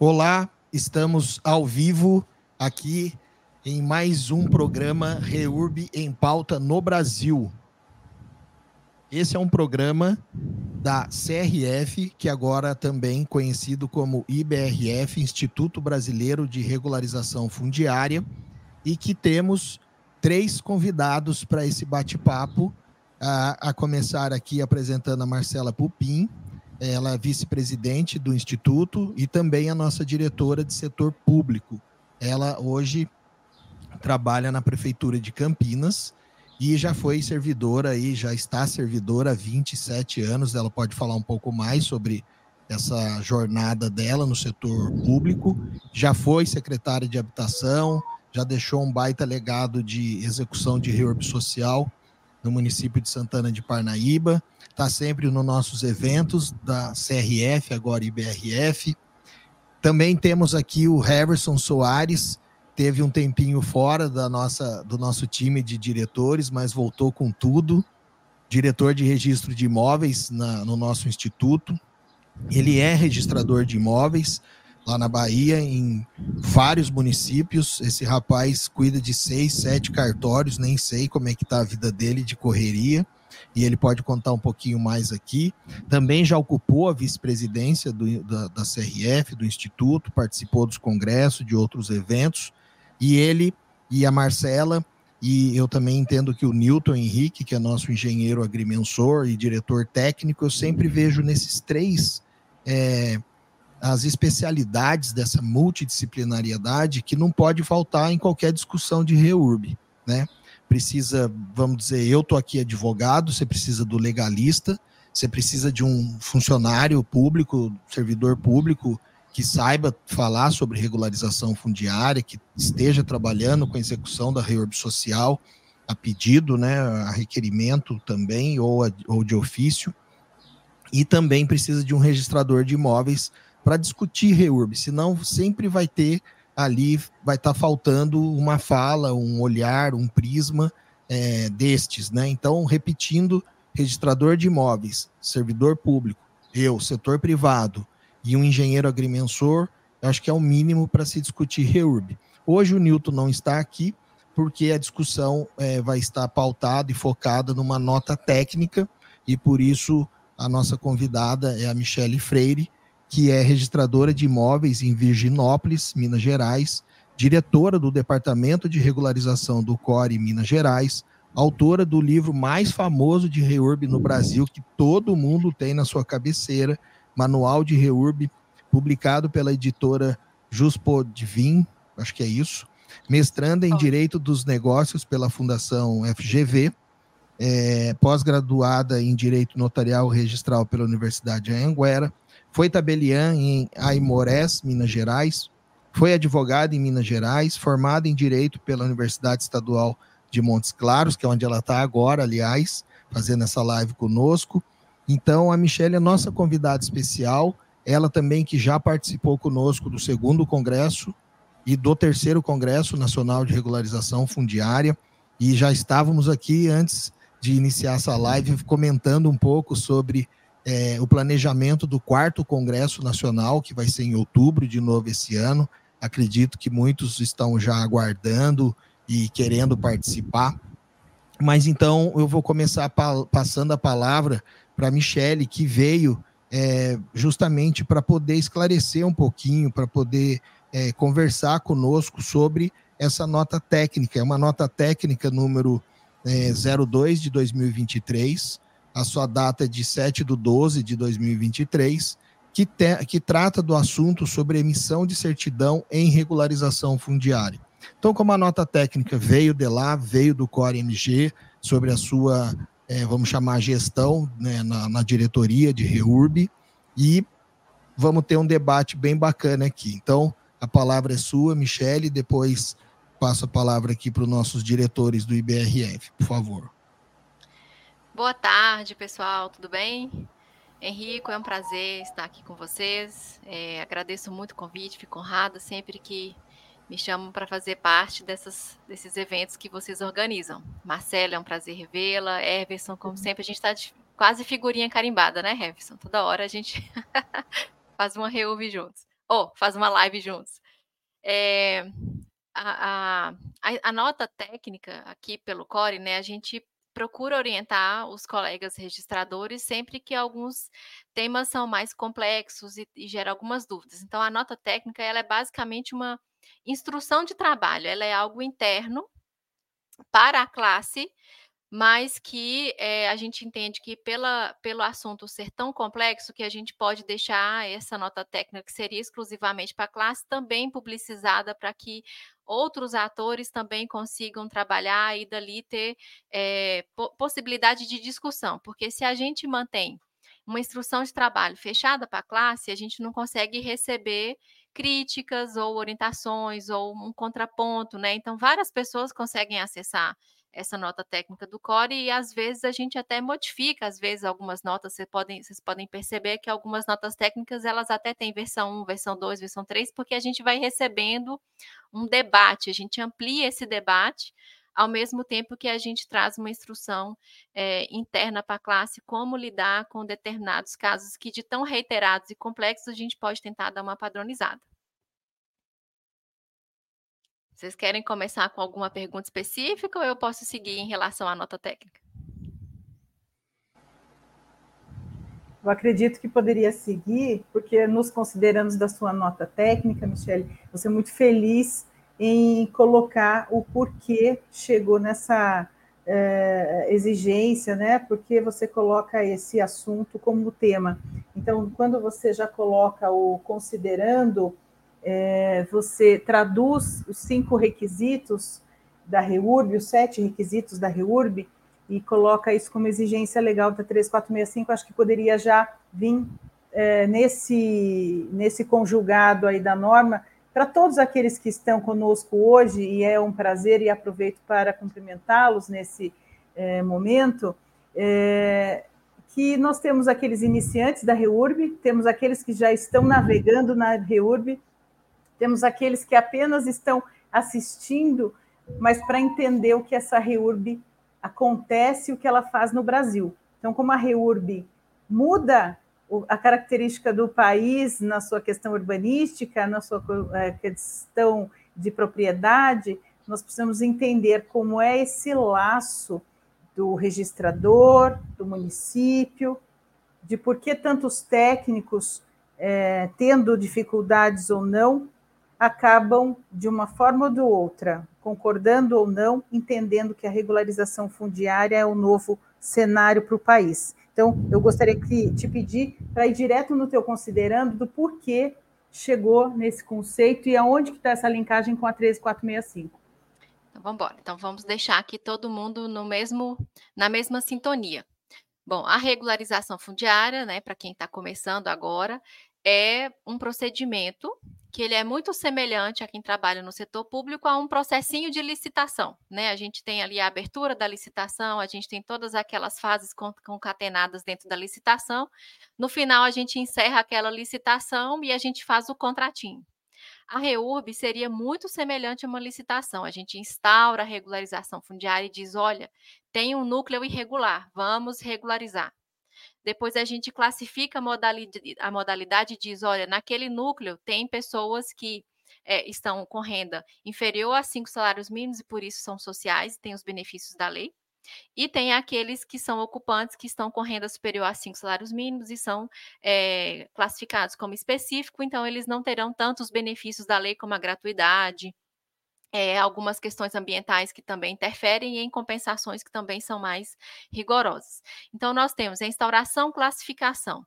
Olá, estamos ao vivo aqui em mais um programa Reurb em Pauta no Brasil. Esse é um programa da CRF, que agora também conhecido como IBRF, Instituto Brasileiro de Regularização Fundiária, e que temos três convidados para esse bate-papo, a, a começar aqui apresentando a Marcela Pupim, ela é vice-presidente do Instituto e também a nossa diretora de setor público. Ela hoje trabalha na Prefeitura de Campinas e já foi servidora aí, já está servidora há 27 anos. Ela pode falar um pouco mais sobre essa jornada dela no setor público. Já foi secretária de habitação, já deixou um baita legado de execução de reorb social no município de Santana de Parnaíba está sempre nos nossos eventos da CRF, agora IBRF. Também temos aqui o Heverson Soares, teve um tempinho fora da nossa, do nosso time de diretores, mas voltou com tudo. Diretor de registro de imóveis na, no nosso instituto. Ele é registrador de imóveis lá na Bahia, em vários municípios. Esse rapaz cuida de seis, sete cartórios, nem sei como é que está a vida dele de correria e ele pode contar um pouquinho mais aqui. Também já ocupou a vice-presidência da, da CRF, do Instituto, participou dos congressos, de outros eventos, e ele e a Marcela, e eu também entendo que o Newton Henrique, que é nosso engenheiro agrimensor e diretor técnico, eu sempre vejo nesses três é, as especialidades dessa multidisciplinariedade que não pode faltar em qualquer discussão de REURB, né? precisa, vamos dizer, eu estou aqui advogado, você precisa do legalista, você precisa de um funcionário público, servidor público, que saiba falar sobre regularização fundiária, que esteja trabalhando com a execução da reorb social, a pedido, né, a requerimento também, ou, a, ou de ofício, e também precisa de um registrador de imóveis para discutir reurb, senão sempre vai ter ali vai estar tá faltando uma fala, um olhar, um prisma é, destes, né? Então, repetindo, registrador de imóveis, servidor público, eu, setor privado e um engenheiro agrimensor, acho que é o mínimo para se discutir REURB. Hoje o Newton não está aqui, porque a discussão é, vai estar pautada e focada numa nota técnica, e por isso a nossa convidada é a Michele Freire, que é registradora de imóveis em Virginópolis, Minas Gerais, diretora do Departamento de Regularização do CORE Minas Gerais, autora do livro mais famoso de REURB no Brasil, que todo mundo tem na sua cabeceira, Manual de REURB, publicado pela editora Juspodivin, acho que é isso, mestranda em Direito dos Negócios pela Fundação FGV, é, pós-graduada em Direito Notarial Registral pela Universidade de Anhanguera, foi tabeliã em Aimorés, Minas Gerais. Foi advogada em Minas Gerais, formada em Direito pela Universidade Estadual de Montes Claros, que é onde ela está agora, aliás, fazendo essa live conosco. Então, a Michelle é nossa convidada especial. Ela também que já participou conosco do segundo congresso e do terceiro congresso nacional de regularização fundiária. E já estávamos aqui antes de iniciar essa live comentando um pouco sobre é, o planejamento do quarto Congresso Nacional, que vai ser em outubro de novo esse ano. Acredito que muitos estão já aguardando e querendo participar. Mas então eu vou começar pa passando a palavra para a Michele, que veio é, justamente para poder esclarecer um pouquinho, para poder é, conversar conosco sobre essa nota técnica. É uma nota técnica número é, 02 de 2023, a sua data é de 7 de 12 de 2023, que, te, que trata do assunto sobre emissão de certidão em regularização fundiária. Então, como a nota técnica veio de lá, veio do Core MG, sobre a sua, é, vamos chamar, gestão né, na, na diretoria de REURB, e vamos ter um debate bem bacana aqui. Então, a palavra é sua, Michele, depois passo a palavra aqui para os nossos diretores do IBRF, por favor. Boa tarde, pessoal, tudo bem? Henrico, é um prazer estar aqui com vocês. É, agradeço muito o convite, fico honrada sempre que me chamam para fazer parte dessas, desses eventos que vocês organizam. Marcela, é um prazer revê-la. Everson, como sempre, a gente está quase figurinha carimbada, né, Everson? Toda hora a gente faz uma reúve juntos. Ou oh, faz uma live juntos. É, a, a, a, nota técnica aqui pelo CORE, né, a gente procura orientar os colegas registradores sempre que alguns temas são mais complexos e, e gera algumas dúvidas. Então, a nota técnica ela é basicamente uma instrução de trabalho, ela é algo interno para a classe mas que é, a gente entende que pela, pelo assunto ser tão complexo que a gente pode deixar essa nota técnica que seria exclusivamente para a classe também publicizada para que outros atores também consigam trabalhar e dali ter é, possibilidade de discussão, porque se a gente mantém uma instrução de trabalho fechada para a classe, a gente não consegue receber críticas ou orientações ou um contraponto, né? Então, várias pessoas conseguem acessar essa nota técnica do core e às vezes a gente até modifica, às vezes algumas notas, vocês podem, vocês podem perceber que algumas notas técnicas elas até têm versão 1, versão 2, versão 3, porque a gente vai recebendo um debate, a gente amplia esse debate ao mesmo tempo que a gente traz uma instrução é, interna para a classe, como lidar com determinados casos que, de tão reiterados e complexos, a gente pode tentar dar uma padronizada. Vocês querem começar com alguma pergunta específica ou eu posso seguir em relação à nota técnica? Eu acredito que poderia seguir, porque nos consideramos da sua nota técnica, Michele, você é muito feliz em colocar o porquê chegou nessa é, exigência, né? Porque você coloca esse assunto como tema. Então, quando você já coloca o considerando, é, você traduz os cinco requisitos da REURB, os sete requisitos da REURB, e coloca isso como exigência legal da 3465, acho que poderia já vir é, nesse, nesse conjugado aí da norma, para todos aqueles que estão conosco hoje, e é um prazer e aproveito para cumprimentá-los nesse é, momento, é, que nós temos aqueles iniciantes da REURB, temos aqueles que já estão navegando na REURB, temos aqueles que apenas estão assistindo, mas para entender o que essa REURB acontece e o que ela faz no Brasil. Então, como a REURB muda a característica do país na sua questão urbanística, na sua é, questão de propriedade, nós precisamos entender como é esse laço do registrador, do município, de por que tantos técnicos, é, tendo dificuldades ou não, acabam, de uma forma ou de outra, concordando ou não, entendendo que a regularização fundiária é o novo cenário para o país. Então, eu gostaria de te pedir para ir direto no teu considerando do porquê chegou nesse conceito e aonde que está essa linkagem com a 13465. Então, vamos embora. Então, vamos deixar aqui todo mundo no mesmo, na mesma sintonia. Bom, a regularização fundiária, né, para quem está começando agora, é um procedimento que ele é muito semelhante a quem trabalha no setor público a um processinho de licitação, né? A gente tem ali a abertura da licitação, a gente tem todas aquelas fases concatenadas dentro da licitação. No final, a gente encerra aquela licitação e a gente faz o contratinho. A REURB seria muito semelhante a uma licitação. A gente instaura a regularização fundiária e diz: olha, tem um núcleo irregular, vamos regularizar. Depois a gente classifica a modalidade, a modalidade e diz: olha, naquele núcleo tem pessoas que é, estão com renda inferior a cinco salários mínimos e por isso são sociais, têm os benefícios da lei. E tem aqueles que são ocupantes que estão com renda superior a cinco salários mínimos e são é, classificados como específico, então eles não terão tantos benefícios da lei como a gratuidade, é, algumas questões ambientais que também interferem e em compensações que também são mais rigorosas. Então, nós temos a instauração, classificação.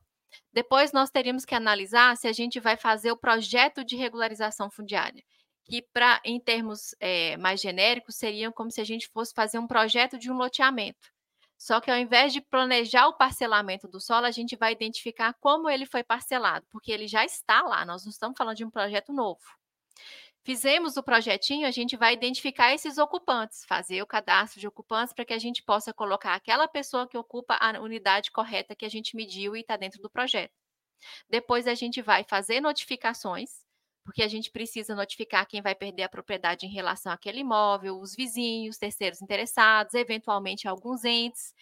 Depois, nós teríamos que analisar se a gente vai fazer o projeto de regularização fundiária, que, pra, em termos é, mais genéricos, seriam como se a gente fosse fazer um projeto de um loteamento. Só que ao invés de planejar o parcelamento do solo, a gente vai identificar como ele foi parcelado, porque ele já está lá, nós não estamos falando de um projeto novo. Fizemos o projetinho, a gente vai identificar esses ocupantes, fazer o cadastro de ocupantes para que a gente possa colocar aquela pessoa que ocupa a unidade correta que a gente mediu e está dentro do projeto. Depois a gente vai fazer notificações, porque a gente precisa notificar quem vai perder a propriedade em relação àquele imóvel, os vizinhos, terceiros interessados, eventualmente alguns entes.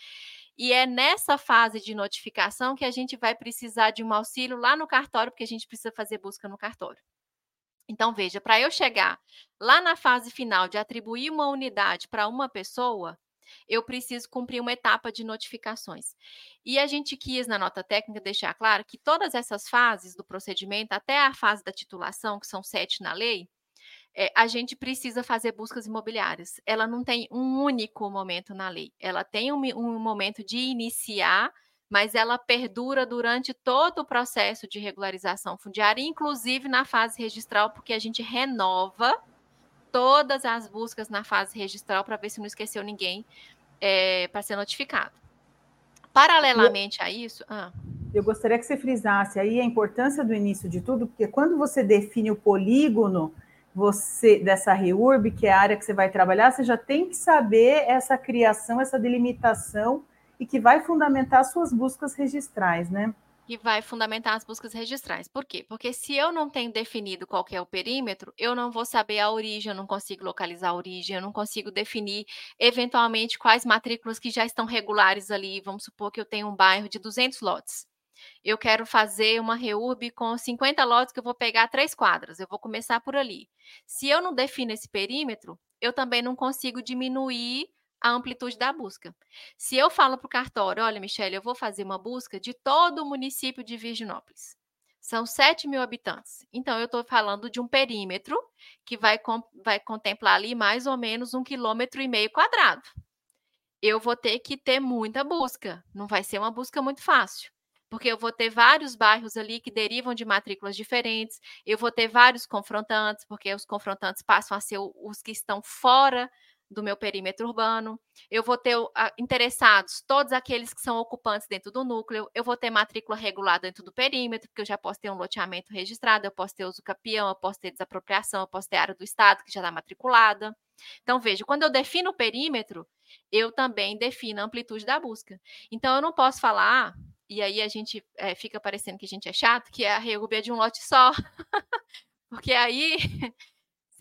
E é nessa fase de notificação que a gente vai precisar de um auxílio lá no cartório, porque a gente precisa fazer busca no cartório. Então, veja, para eu chegar lá na fase final de atribuir uma unidade para uma pessoa, eu preciso cumprir uma etapa de notificações. E a gente quis, na nota técnica, deixar claro que todas essas fases do procedimento, até a fase da titulação, que são sete na lei, é, a gente precisa fazer buscas imobiliárias. Ela não tem um único momento na lei. Ela tem um, um momento de iniciar, mas ela perdura durante todo o processo de regularização fundiária, inclusive na fase registral, porque a gente renova todas as buscas na fase registral para ver se não esqueceu ninguém é, para ser notificado. Paralelamente a isso. Ah. Eu gostaria que você frisasse aí a importância do início de tudo, porque quando você define o polígono você dessa REURB, que é a área que você vai trabalhar, você já tem que saber essa criação, essa delimitação e que vai fundamentar suas buscas registrais, né? que vai fundamentar as buscas registrais. Por quê? Porque se eu não tenho definido qual é o perímetro, eu não vou saber a origem, eu não consigo localizar a origem, eu não consigo definir eventualmente quais matrículas que já estão regulares ali. Vamos supor que eu tenho um bairro de 200 lotes. Eu quero fazer uma reurb com 50 lotes que eu vou pegar três quadras. Eu vou começar por ali. Se eu não defino esse perímetro, eu também não consigo diminuir a amplitude da busca. Se eu falo para o cartório, olha, Michelle, eu vou fazer uma busca de todo o município de Virginópolis. São 7 mil habitantes. Então, eu estou falando de um perímetro que vai, com, vai contemplar ali mais ou menos um quilômetro e meio quadrado. Eu vou ter que ter muita busca. Não vai ser uma busca muito fácil porque eu vou ter vários bairros ali que derivam de matrículas diferentes, eu vou ter vários confrontantes, porque os confrontantes passam a ser os que estão fora do meu perímetro urbano, eu vou ter interessados, todos aqueles que são ocupantes dentro do núcleo, eu vou ter matrícula regulada dentro do perímetro, porque eu já posso ter um loteamento registrado, eu posso ter uso capião, eu posso ter desapropriação, eu posso ter área do Estado que já está matriculada. Então, veja, quando eu defino o perímetro, eu também defino a amplitude da busca. Então, eu não posso falar, e aí a gente é, fica parecendo que a gente é chato, que é a reúbe de um lote só. porque aí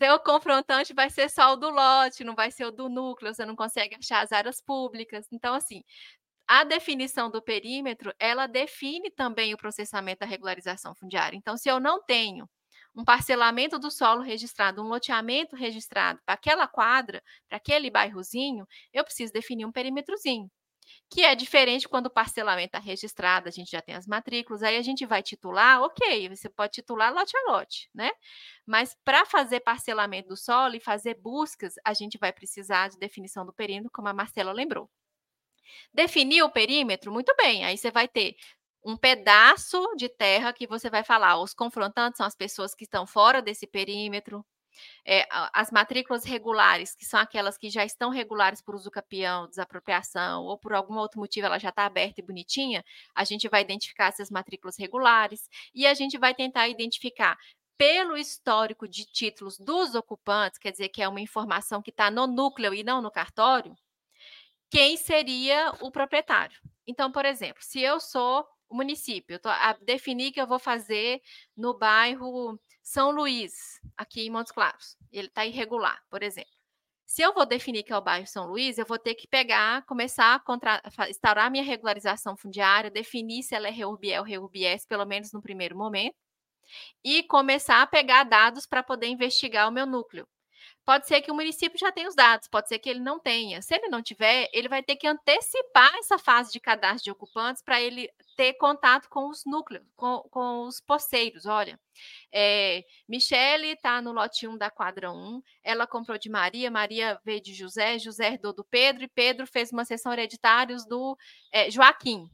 seu confrontante vai ser só o do lote, não vai ser o do núcleo, você não consegue achar as áreas públicas. Então, assim, a definição do perímetro, ela define também o processamento da regularização fundiária. Então, se eu não tenho um parcelamento do solo registrado, um loteamento registrado para aquela quadra, para aquele bairrozinho, eu preciso definir um perímetrozinho que é diferente quando o parcelamento está registrado, a gente já tem as matrículas, aí a gente vai titular, ok, você pode titular lote a lote, né? Mas para fazer parcelamento do solo e fazer buscas, a gente vai precisar de definição do perímetro, como a Marcela lembrou. Definir o perímetro, muito bem, aí você vai ter um pedaço de terra que você vai falar, os confrontantes são as pessoas que estão fora desse perímetro, é, as matrículas regulares, que são aquelas que já estão regulares por uso capião, desapropriação, ou por algum outro motivo ela já está aberta e bonitinha, a gente vai identificar essas matrículas regulares e a gente vai tentar identificar pelo histórico de títulos dos ocupantes, quer dizer que é uma informação que está no núcleo e não no cartório, quem seria o proprietário. Então, por exemplo, se eu sou o município, eu tô a que eu vou fazer no bairro São Luís, aqui em Montes Claros. Ele está irregular, por exemplo. Se eu vou definir que é o bairro São Luís, eu vou ter que pegar, começar a contra... instaurar minha regularização fundiária, definir se ela é REURBE ou REURBS, pelo menos no primeiro momento, e começar a pegar dados para poder investigar o meu núcleo. Pode ser que o município já tenha os dados, pode ser que ele não tenha. Se ele não tiver, ele vai ter que antecipar essa fase de cadastro de ocupantes para ele ter contato com os núcleos, com, com os poceiros. Olha, é, Michele está no lote 1 da quadra 1, ela comprou de Maria, Maria veio de José, José herdou do Pedro, e Pedro fez uma sessão hereditários do é, Joaquim.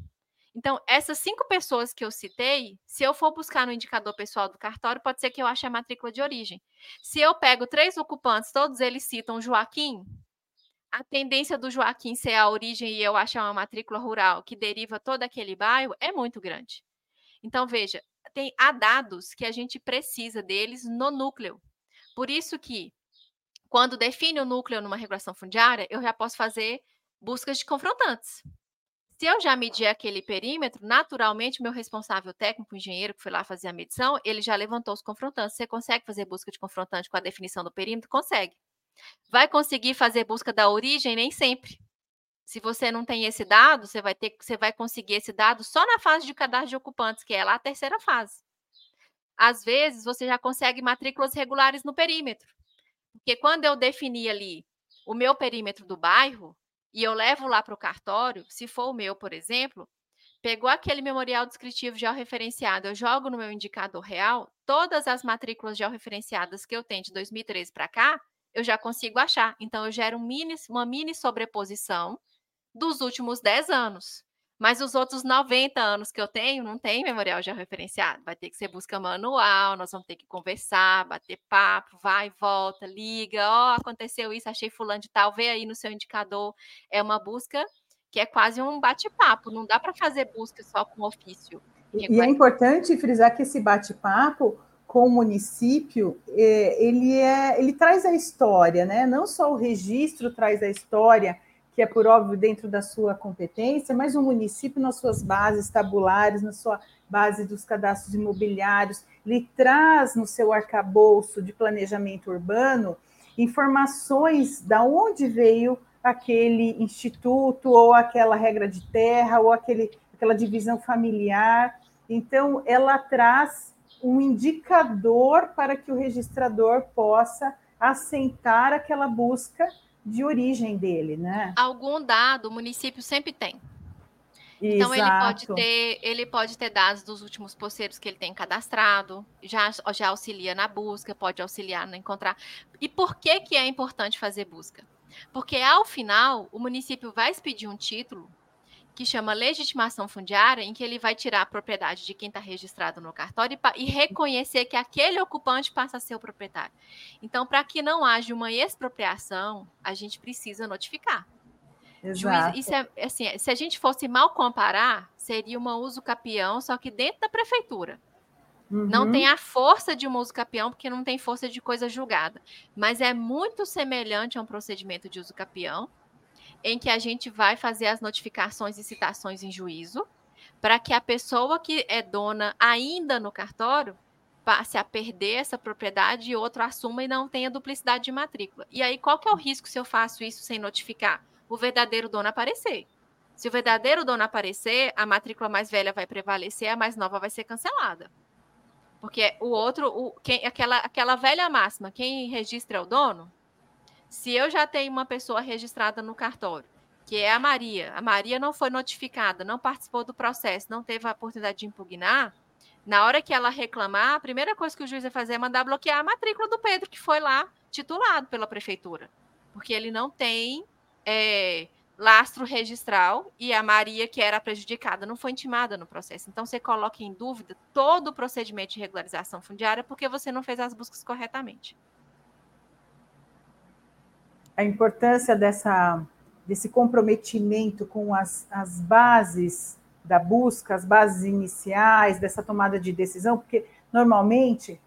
Então, essas cinco pessoas que eu citei, se eu for buscar no indicador pessoal do cartório, pode ser que eu ache a matrícula de origem. Se eu pego três ocupantes, todos eles citam Joaquim, a tendência do Joaquim ser a origem e eu achar uma matrícula rural que deriva todo aquele bairro é muito grande. Então, veja, tem, há dados que a gente precisa deles no núcleo. Por isso que, quando define o núcleo numa regulação fundiária, eu já posso fazer buscas de confrontantes. Se eu já medir aquele perímetro, naturalmente, meu responsável técnico, engenheiro que foi lá fazer a medição, ele já levantou os confrontantes. Você consegue fazer busca de confrontante com a definição do perímetro? Consegue. Vai conseguir fazer busca da origem? Nem sempre. Se você não tem esse dado, você vai ter você vai conseguir esse dado só na fase de cadastro de ocupantes, que é lá a terceira fase. Às vezes, você já consegue matrículas regulares no perímetro. Porque quando eu defini ali o meu perímetro do bairro e eu levo lá para o cartório, se for o meu, por exemplo, pegou aquele memorial descritivo georreferenciado, eu jogo no meu indicador real, todas as matrículas georreferenciadas que eu tenho de 2013 para cá, eu já consigo achar. Então, eu gero um mini, uma mini sobreposição dos últimos 10 anos. Mas os outros 90 anos que eu tenho, não tem memorial já referenciado. Vai ter que ser busca manual, nós vamos ter que conversar, bater papo, vai e volta, liga, ó, oh, aconteceu isso, achei fulano de tal, vê aí no seu indicador. É uma busca que é quase um bate-papo, não dá para fazer busca só com ofício. E, é importante frisar que esse bate-papo com o município, é, ele, é, ele traz a história, né? Não só o registro traz a história, que é por óbvio dentro da sua competência, mas o município, nas suas bases tabulares, na sua base dos cadastros imobiliários, ele traz no seu arcabouço de planejamento urbano informações da onde veio aquele instituto ou aquela regra de terra ou aquele, aquela divisão familiar. Então, ela traz um indicador para que o registrador possa assentar aquela busca de origem dele, né? Algum dado o município sempre tem. Então ele pode ter, ele pode ter dados dos últimos poceiros que ele tem cadastrado, já, já auxilia na busca, pode auxiliar no encontrar. E por que que é importante fazer busca? Porque ao final o município vai expedir um título que chama legitimação fundiária, em que ele vai tirar a propriedade de quem está registrado no cartório e, e, reconhecer que aquele ocupante passa a ser o proprietário. Então, para que não haja uma expropriação, a gente precisa notificar. Juiz, isso é, assim, se a gente fosse mal comparar, seria uma uso capião, só que dentro da prefeitura. Uhum. Não tem a força de um uso capião, porque não tem força de coisa julgada. Mas é muito semelhante a um procedimento de uso capião, em que a gente vai fazer as notificações e citações em juízo, para que a pessoa que é dona ainda no cartório passe a perder essa propriedade e outro assuma e não tenha duplicidade de matrícula. E aí, qual que é o risco se eu faço isso sem notificar? O verdadeiro dono aparecer. Se o verdadeiro dono aparecer, a matrícula mais velha vai prevalecer, a mais nova vai ser cancelada. Porque o outro, o, quem, aquela, aquela velha máxima, quem registra é o dono, se eu já tenho uma pessoa registrada no cartório, que é a Maria, a Maria não foi notificada, não participou do processo, não teve a oportunidade de impugnar, na hora que ela reclamar, a primeira coisa que o juiz vai fazer é mandar bloquear a matrícula do Pedro, que foi lá titulado pela prefeitura. Porque ele não tem é, lastro registral e a Maria, que era prejudicada, não foi intimada no processo. Então, você coloca em dúvida todo o procedimento de regularização fundiária porque você não fez as buscas corretamente a importância dessa, desse comprometimento com as, as bases da busca, as bases iniciais, dessa tomada de decisão, porque normalmente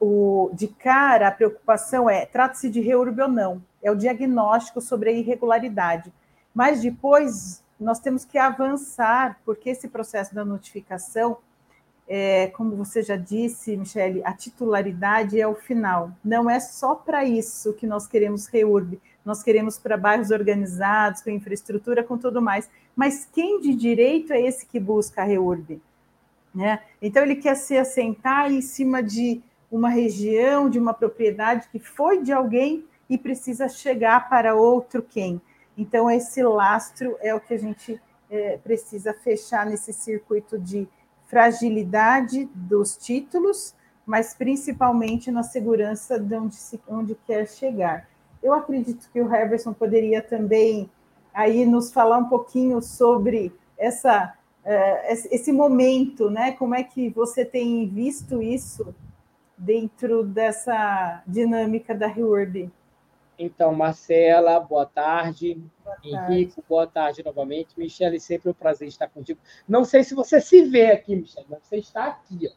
o, de cara a preocupação é trata-se de reurb ou não, é o diagnóstico sobre a irregularidade. Mas depois nós temos que avançar, porque esse processo da notificação, é, como você já disse, Michele, a titularidade é o final. Não é só para isso que nós queremos reurb, nós queremos para bairros organizados, com infraestrutura, com tudo mais. Mas quem de direito é esse que busca a REURB? Né? Então, ele quer se assentar em cima de uma região, de uma propriedade que foi de alguém e precisa chegar para outro quem. Então, esse lastro é o que a gente é, precisa fechar nesse circuito de fragilidade dos títulos, mas principalmente na segurança de onde, se, onde quer chegar. Eu acredito que o Heverson poderia também aí nos falar um pouquinho sobre essa, uh, esse momento, né? Como é que você tem visto isso dentro dessa dinâmica da Reward? Então, Marcela, boa tarde. boa tarde. Henrique, boa tarde novamente. Michele, sempre um prazer estar contigo. Não sei se você se vê aqui, Michele, mas você está aqui. Ó.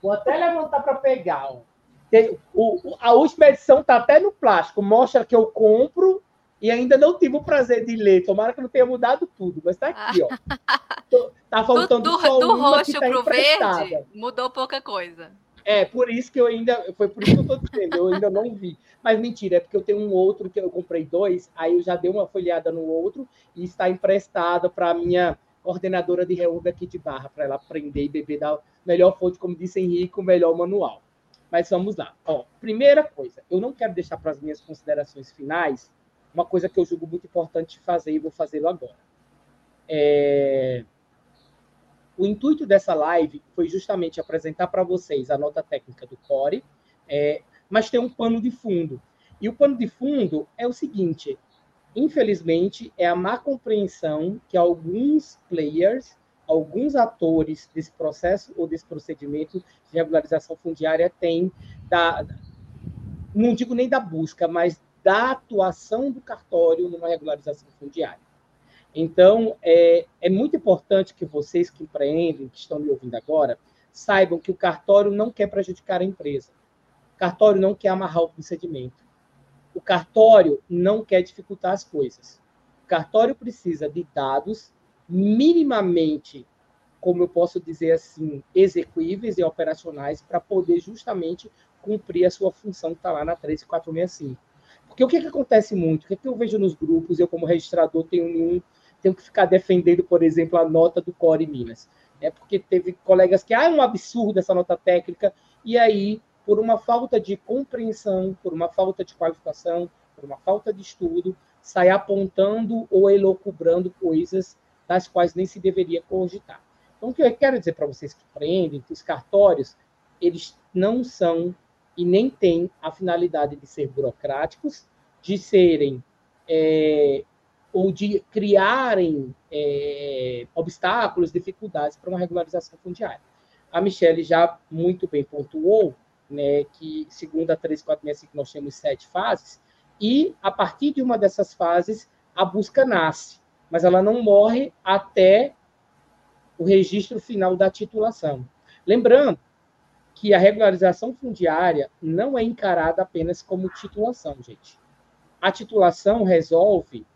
Vou até levantar para pegar. Ó. Tem, o, a última edição está até no plástico, mostra que eu compro e ainda não tive o prazer de ler. Tomara que não tenha mudado tudo, mas está aqui, ó. Tá faltando do, do, só do roxo tá para o verde, mudou pouca coisa. É, por isso que eu ainda. Foi por isso que eu estou dizendo, eu ainda não vi. Mas mentira, é porque eu tenho um outro que eu comprei dois, aí eu já dei uma folhada no outro e está emprestado para a minha coordenadora de reúbe aqui de barra, para ela aprender e beber da melhor fonte, como disse Henrique, o melhor manual. Mas vamos lá. Ó, primeira coisa, eu não quero deixar para as minhas considerações finais uma coisa que eu julgo muito importante fazer e vou fazê-lo agora. É... O intuito dessa live foi justamente apresentar para vocês a nota técnica do Core, é... mas tem um pano de fundo. E o pano de fundo é o seguinte: infelizmente, é a má compreensão que alguns players, alguns atores desse processo ou desse procedimento de regularização fundiária têm da, não digo nem da busca, mas da atuação do cartório numa regularização fundiária. Então, é, é muito importante que vocês que empreendem, que estão me ouvindo agora, saibam que o cartório não quer prejudicar a empresa. O cartório não quer amarrar o procedimento. O cartório não quer dificultar as coisas. O cartório precisa de dados minimamente, como eu posso dizer assim, execuíveis e operacionais para poder justamente cumprir a sua função que está lá na 13465. Porque o que, que acontece muito? O que, que eu vejo nos grupos, eu como registrador tenho tenho que ficar defendendo, por exemplo, a nota do Core Minas. É porque teve colegas que, ah, é um absurdo essa nota técnica, e aí, por uma falta de compreensão, por uma falta de qualificação, por uma falta de estudo, sai apontando ou elocubrando coisas das quais nem se deveria cogitar. Então, o que eu quero dizer para vocês que empreendem, que os cartórios, eles não são e nem têm a finalidade de ser burocráticos, de serem é, ou de criarem é, obstáculos, dificuldades para uma regularização fundiária. A Michelle já muito bem pontuou né, que, segundo a 3465, nós temos sete fases, e a partir de uma dessas fases, a busca nasce, mas ela não morre até o registro final da titulação. Lembrando que a regularização fundiária não é encarada apenas como titulação, gente. A titulação resolve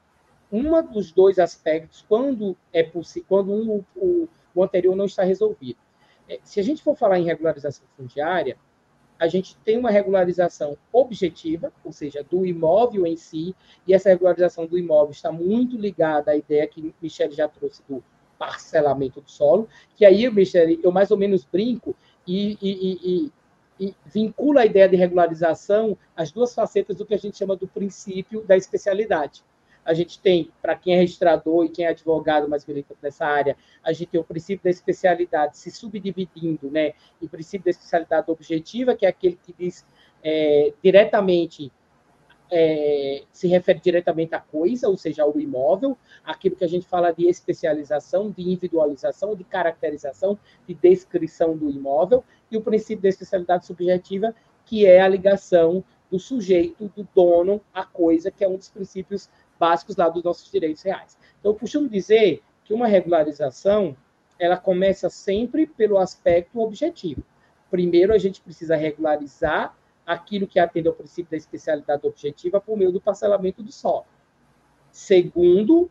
um dos dois aspectos quando é possível, quando um, o, o anterior não está resolvido. É, se a gente for falar em regularização fundiária, a gente tem uma regularização objetiva, ou seja, do imóvel em si, e essa regularização do imóvel está muito ligada à ideia que Michele já trouxe do parcelamento do solo, que aí, Michele, eu mais ou menos brinco e, e, e, e, vincula a ideia de regularização às duas facetas do que a gente chama do princípio da especialidade. A gente tem, para quem é registrador e quem é advogado mais militante nessa área, a gente tem o princípio da especialidade se subdividindo, né? E o princípio da especialidade objetiva, que é aquele que diz é, diretamente é, se refere diretamente à coisa, ou seja, ao imóvel, aquilo que a gente fala de especialização, de individualização, de caracterização, de descrição do imóvel, e o princípio da especialidade subjetiva, que é a ligação do sujeito, do dono, à coisa, que é um dos princípios básicos lá dos nossos direitos reais. Então, eu costumo dizer que uma regularização, ela começa sempre pelo aspecto objetivo. Primeiro, a gente precisa regularizar aquilo que atende ao princípio da especialidade objetiva por meio do parcelamento do solo. Segundo,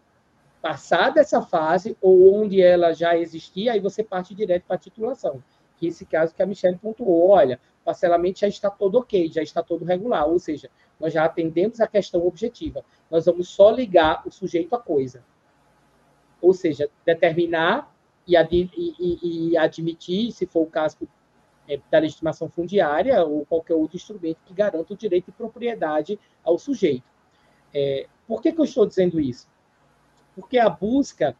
passada essa fase, ou onde ela já existia, aí você parte direto para a titulação. Que esse caso que a Michelle pontuou, olha, parcelamento já está todo ok, já está todo regular, ou seja, nós já atendemos a questão objetiva. Nós vamos só ligar o sujeito à coisa. Ou seja, determinar e, e, e admitir, se for o caso é, da legitimação fundiária ou qualquer outro instrumento que garanta o direito de propriedade ao sujeito. É, por que, que eu estou dizendo isso? Porque a busca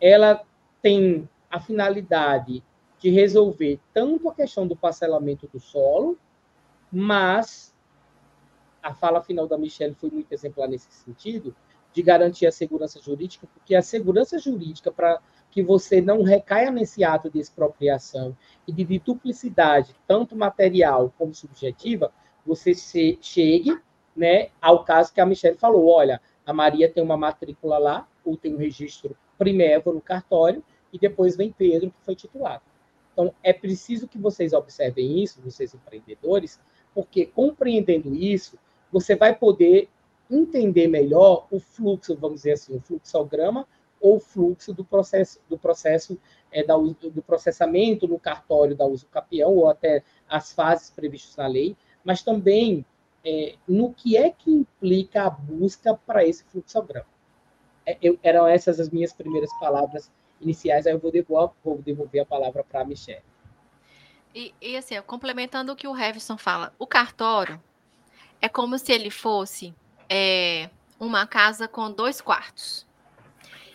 ela tem a finalidade de resolver tanto a questão do parcelamento do solo, mas a fala final da Michelle foi muito exemplar nesse sentido, de garantir a segurança jurídica, porque a segurança jurídica para que você não recaia nesse ato de expropriação e de duplicidade, tanto material como subjetiva, você se, chegue né, ao caso que a Michelle falou: olha, a Maria tem uma matrícula lá, ou tem um registro primeiro no cartório, e depois vem Pedro, que foi titulado. Então, é preciso que vocês observem isso, vocês empreendedores, porque compreendendo isso, você vai poder entender melhor o fluxo, vamos dizer assim, o fluxograma ou fluxo do processo do processo é, da, do processamento no cartório da uso capião ou até as fases previstas na lei, mas também é, no que é que implica a busca para esse fluxograma. É, eu, eram essas as minhas primeiras palavras iniciais, aí eu vou devolver, vou devolver a palavra para a Michelle. E, e, assim, complementando o que o Hevison fala, o cartório é como se ele fosse é, uma casa com dois quartos.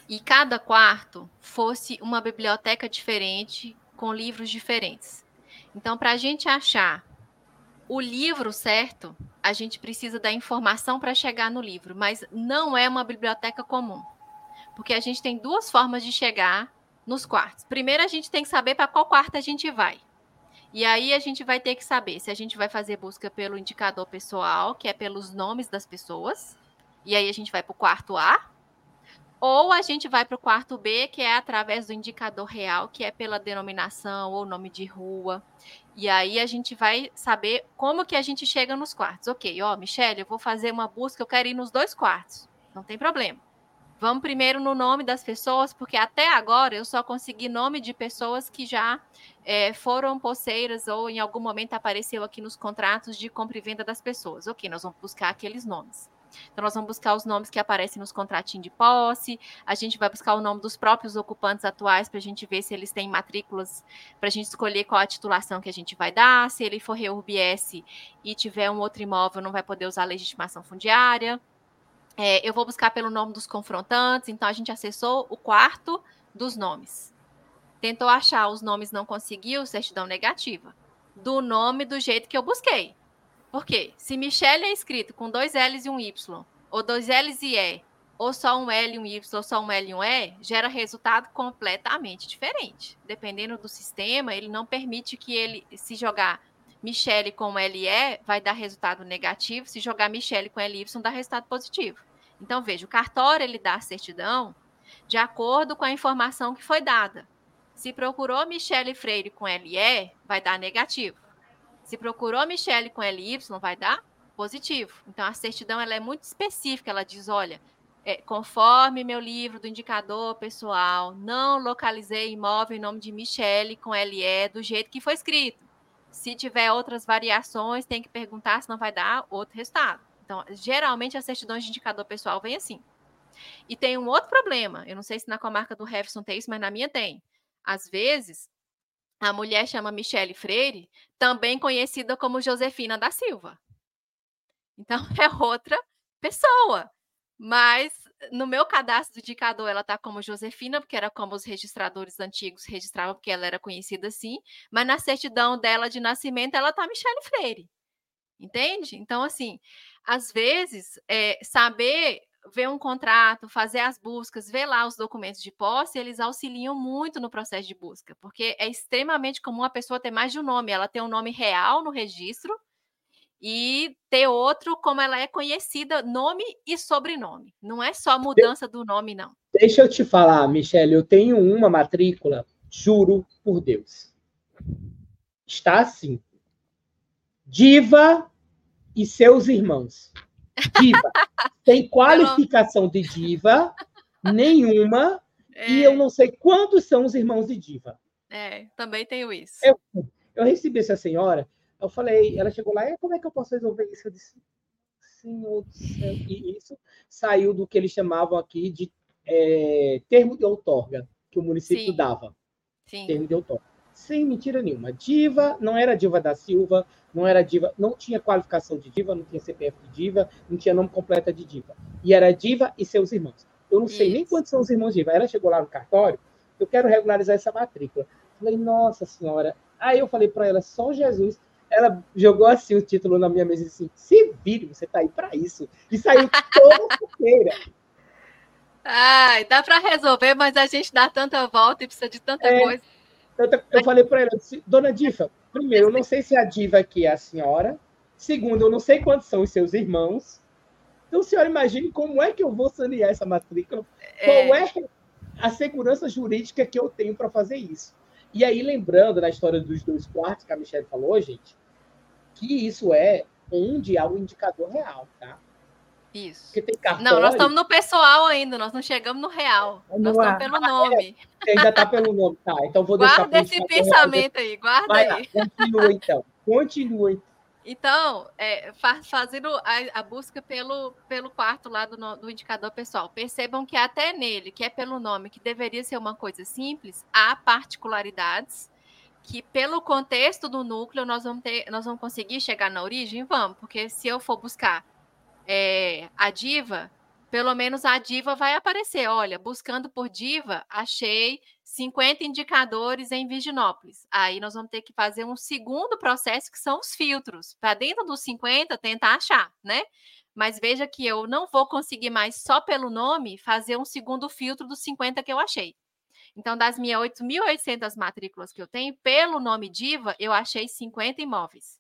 E cada quarto fosse uma biblioteca diferente, com livros diferentes. Então, para a gente achar o livro certo, a gente precisa da informação para chegar no livro, mas não é uma biblioteca comum. Porque a gente tem duas formas de chegar nos quartos. Primeiro, a gente tem que saber para qual quarto a gente vai. E aí a gente vai ter que saber se a gente vai fazer busca pelo indicador pessoal, que é pelos nomes das pessoas. E aí a gente vai para o quarto A. Ou a gente vai para o quarto B, que é através do indicador real, que é pela denominação ou nome de rua. E aí a gente vai saber como que a gente chega nos quartos. Ok, ó, Michelle, eu vou fazer uma busca, eu quero ir nos dois quartos. Não tem problema. Vamos primeiro no nome das pessoas, porque até agora eu só consegui nome de pessoas que já é, foram poceiras ou em algum momento apareceu aqui nos contratos de compra e venda das pessoas. Ok, nós vamos buscar aqueles nomes. Então, nós vamos buscar os nomes que aparecem nos contratinhos de posse, a gente vai buscar o nome dos próprios ocupantes atuais para a gente ver se eles têm matrículas, para a gente escolher qual a titulação que a gente vai dar. Se ele for REURB-S e tiver um outro imóvel, não vai poder usar legitimação fundiária. É, eu vou buscar pelo nome dos confrontantes, então a gente acessou o quarto dos nomes. Tentou achar os nomes, não conseguiu, certidão negativa. Do nome do jeito que eu busquei. Por quê? Se Michelle é escrito com dois L's e um Y, ou dois L's e E, ou só um L e um Y, ou só um L e um E, gera resultado completamente diferente. Dependendo do sistema, ele não permite que ele se jogar Michelle com LE, vai dar resultado negativo. Se jogar Michelle com LY, dá resultado positivo. Então, veja, o cartório ele dá a certidão de acordo com a informação que foi dada. Se procurou Michele Freire com LE, vai dar negativo. Se procurou Michele com LY, vai dar positivo. Então, a certidão ela é muito específica. Ela diz, olha, é, conforme meu livro do indicador pessoal, não localizei imóvel em nome de Michele com LE do jeito que foi escrito. Se tiver outras variações, tem que perguntar, se não vai dar outro resultado. Então, geralmente as certidões de indicador pessoal vêm assim. E tem um outro problema. Eu não sei se na comarca do Hefson tem isso, mas na minha tem. Às vezes, a mulher chama Michele Freire, também conhecida como Josefina da Silva. Então, é outra pessoa. Mas no meu cadastro do indicador, ela está como Josefina, porque era como os registradores antigos registravam, porque ela era conhecida assim. Mas na certidão dela de nascimento, ela está Michele Freire. Entende? Então, assim, às vezes, é, saber ver um contrato, fazer as buscas, ver lá os documentos de posse, eles auxiliam muito no processo de busca, porque é extremamente comum a pessoa ter mais de um nome, ela ter um nome real no registro e ter outro como ela é conhecida, nome e sobrenome. Não é só mudança do nome, não. Deixa eu te falar, Michele, eu tenho uma matrícula, juro por Deus. Está assim. Diva e seus irmãos. Diva. Tem qualificação de diva nenhuma é. e eu não sei quantos são os irmãos de diva. É, também tenho isso. Eu, eu recebi essa senhora, eu falei, ela chegou lá, e como é que eu posso resolver isso? Eu disse, Senhor do céu, e isso saiu do que eles chamavam aqui de é, termo de outorga, que o município Sim. dava. Sim. Termo de outorga sem mentira nenhuma. Diva não era Diva da Silva, não era diva, não tinha qualificação de diva, não tinha CPF de diva, não tinha nome completo de diva. E era diva e seus irmãos. Eu não sei Isso. nem quantos são os irmãos diva. Ela chegou lá no cartório, eu quero regularizar essa matrícula. Falei, nossa senhora. Aí eu falei para ela, só Jesus. Ela jogou assim o título na minha mesa e disse: assim, se vire, você tá aí para isso. E saiu toda feira. Ai, dá para resolver, mas a gente dá tanta volta e precisa de tanta é, coisa. Eu, eu falei para ela, dona Diva, primeiro, eu não sei se a Diva aqui é a senhora. Segundo, eu não sei quantos são os seus irmãos. Então, senhora, imagine como é que eu vou sanear essa matrícula. É... Qual é a segurança jurídica que eu tenho para fazer isso? E aí, lembrando na história dos dois quartos que a Michelle falou, gente, que isso é onde há o indicador real, tá? Isso. Porque tem cartório. Não, nós estamos no pessoal ainda, nós não chegamos no real. No nós estamos pelo nome. Você ainda está pelo nome, tá? Então vou deixar Guarda esse pensamento aí, guarda Vai lá, aí. continua então. Continua então. Então, é, fa- fazendo a, a busca pelo, pelo quarto lá do, do indicador pessoal, percebam que até nele, que é pelo nome, que deveria ser uma coisa simples, há particularidades que, pelo contexto do núcleo, nós vamos, ter, nós vamos conseguir chegar na origem? Vamos, porque se eu for buscar é, a diva, pelo menos a diva vai aparecer. Olha, buscando por diva, achei 50 indicadores em Virginópolis. Aí nós vamos ter que fazer um segundo processo, que são os filtros. Para dentro dos 50, tentar achar, né? Mas veja que eu não vou conseguir mais, só pelo nome, fazer um segundo filtro dos 50 que eu achei. Então, das minhas 8.800 matrículas que eu tenho, pelo nome diva, eu achei 50 imóveis.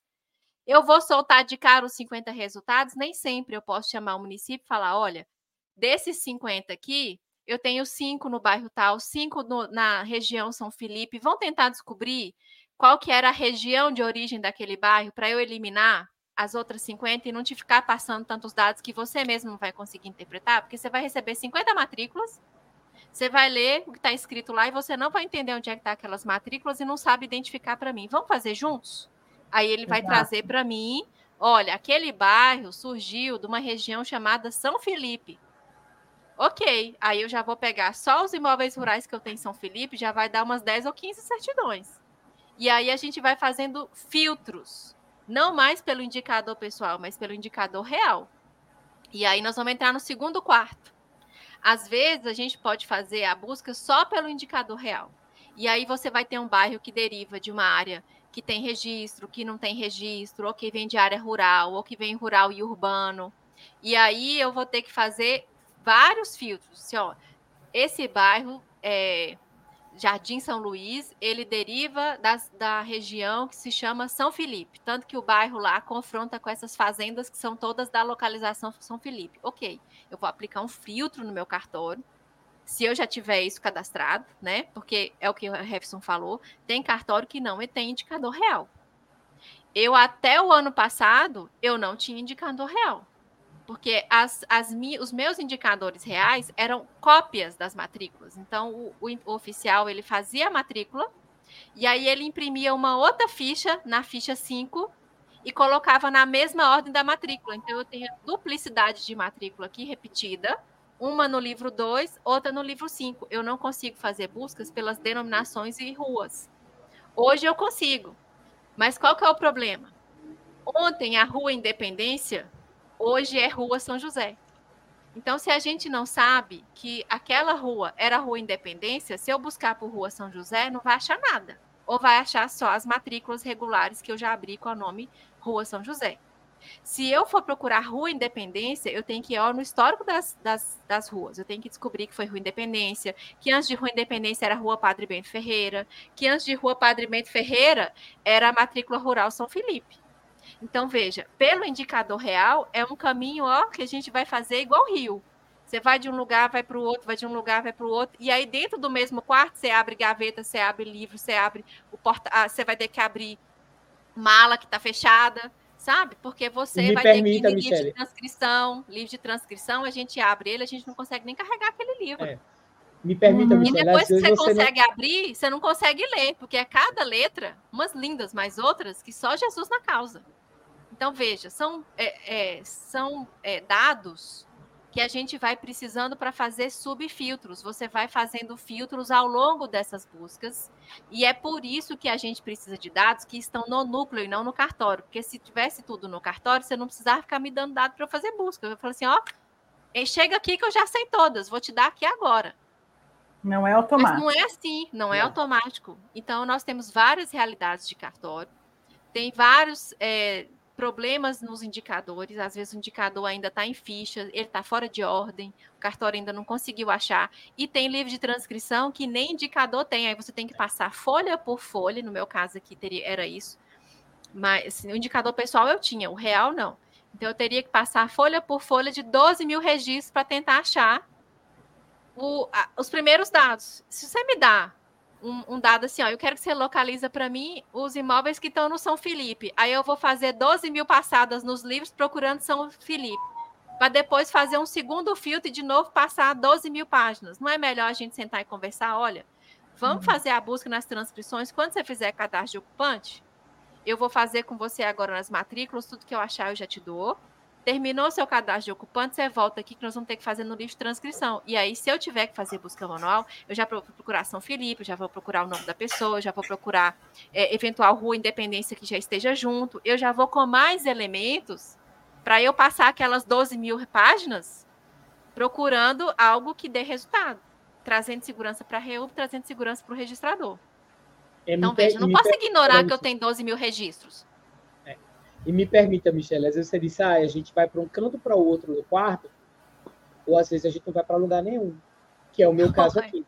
Eu vou soltar de cara os 50 resultados? Nem sempre. Eu posso chamar o município e falar: olha, desses 50 aqui, eu tenho cinco no bairro tal, cinco no- na região São Felipe. Vão tentar descobrir qual que era a região de origem daquele bairro para eu eliminar as outras 50 e não te ficar passando tantos dados que você mesmo não vai conseguir interpretar, porque você vai receber 50 matrículas, você vai ler o que está escrito lá e você não vai entender onde é que está aquelas matrículas e não sabe identificar para mim. Vamos fazer juntos? Aí ele vai Exato. trazer para mim, olha, aquele bairro surgiu de uma região chamada São Felipe. Ok, aí eu já vou pegar só os imóveis rurais que eu tenho em São Felipe, já vai dar umas 10 ou 15 certidões. E aí a gente vai fazendo filtros, não mais pelo indicador pessoal, mas pelo indicador real. E aí nós vamos entrar no segundo quarto. Às vezes a gente pode fazer a busca só pelo indicador real. E aí você vai ter um bairro que deriva de uma área que tem registro, que não tem registro, ou que vem de área rural, ou que vem rural e urbano. E aí eu vou ter que fazer vários filtros. Assim, ó, esse bairro, é, Jardim São Luís, ele deriva das- da região que se chama São Felipe. Tanto que o bairro lá confronta com essas fazendas que são todas da localização São Felipe. Ok, eu vou aplicar um filtro no meu cartório. Se eu já tiver isso cadastrado, né? Porque é o que o Jefferson falou, tem cartório que não tem indicador real. Eu, até o ano passado, eu não tinha indicador real. Porque as, as os meus indicadores reais eram cópias das matrículas. Então, o, o o oficial ele fazia a matrícula e aí ele imprimia uma outra ficha na ficha 5 e colocava na mesma ordem da matrícula. Então, eu tenho duplicidade de matrícula aqui repetida, uma no livro 2, outra no livro 5. Eu não consigo fazer buscas pelas denominações e ruas. Hoje eu consigo. Mas qual que é o problema? Ontem a Rua Independência, hoje é Rua São José. Então, se a gente não sabe que aquela rua era a Rua Independência, se eu buscar por Rua São José, não vai achar nada. Ou vai achar só as matrículas regulares que eu já abri com o nome Rua São José. Se eu for procurar Rua Independência, eu tenho que ir no histórico das, das, das ruas. Eu tenho que descobrir que foi Rua Independência, que antes de Rua Independência era Rua Padre Bento Ferreira, que antes de Rua Padre Bento Ferreira era a matrícula rural São Felipe. Então, veja, pelo indicador real, é um caminho ó, que a gente vai fazer igual rio. Você vai de um lugar, vai para o outro, vai de um lugar, vai para o outro. E aí, dentro do mesmo quarto, você abre gaveta, você abre livro, você abre o porta. Ah, você vai ter que abrir mala que está fechada, sabe? Porque você Me vai permita, ter que livro de transcrição. Livro de transcrição, a gente abre ele, a gente não consegue nem carregar aquele livro. É. Me permita, Uhum. E depois que você você não consegue abrir, você não consegue ler, porque é cada letra, umas lindas, mas outras que só Jesus na causa. Então, veja, são, é, é, são é, dados que a gente vai precisando para fazer subfiltros. Você vai fazendo filtros ao longo dessas buscas, e é por isso que a gente precisa de dados que estão no núcleo e não no cartório. Porque se tivesse tudo no cartório, você não precisava ficar me dando dado para eu fazer busca. Eu falo assim, ó, chega aqui que eu já sei todas, vou te dar aqui agora. Não é Mas automático. não é assim, não é Não. automático. Então, nós temos várias realidades de cartório, tem vários é, problemas nos indicadores. Às vezes, o indicador ainda está em ficha, ele está fora de ordem, o cartório ainda não conseguiu achar. E tem livro de transcrição que nem indicador tem, aí você tem que passar folha por folha. No meu caso aqui, teria, era isso. Mas assim, o indicador pessoal eu tinha, o real não. Então, eu teria que passar folha por folha de 12 mil registros para tentar achar o- a- os primeiros dados. Se você me dá um, um dado assim, ó, eu quero que você localiza para mim os imóveis que estão no São Felipe. Aí eu vou fazer 12 mil passadas nos livros procurando São Felipe. para depois fazer um segundo filtro e de novo passar 12 mil páginas. Não é melhor a gente sentar e conversar? Olha, vamos uhum. fazer a busca nas transcrições. Quando você fizer cadastro de ocupante, eu vou fazer com você agora nas matrículas, tudo que eu achar eu já te dou. Terminou seu cadastro de ocupante, você volta aqui que nós vamos ter que fazer no livro de transcrição. E aí, se eu tiver que fazer busca manual, eu já vou procurar São Felipe, já vou procurar o nome da pessoa, já vou procurar é, eventual rua independência que já esteja junto. Eu já vou com mais elementos para eu passar aquelas 12 mil páginas procurando algo que dê resultado, trazendo segurança para a REUB, trazendo segurança para o registrador. É, então, veja, não posso ignorar que eu tenho 12 mil registros. E me permita, Michelle, às vezes você disse, ah, a gente vai para um canto para o outro do quarto, ou às vezes a gente não vai para lugar nenhum, que é o meu caso aqui.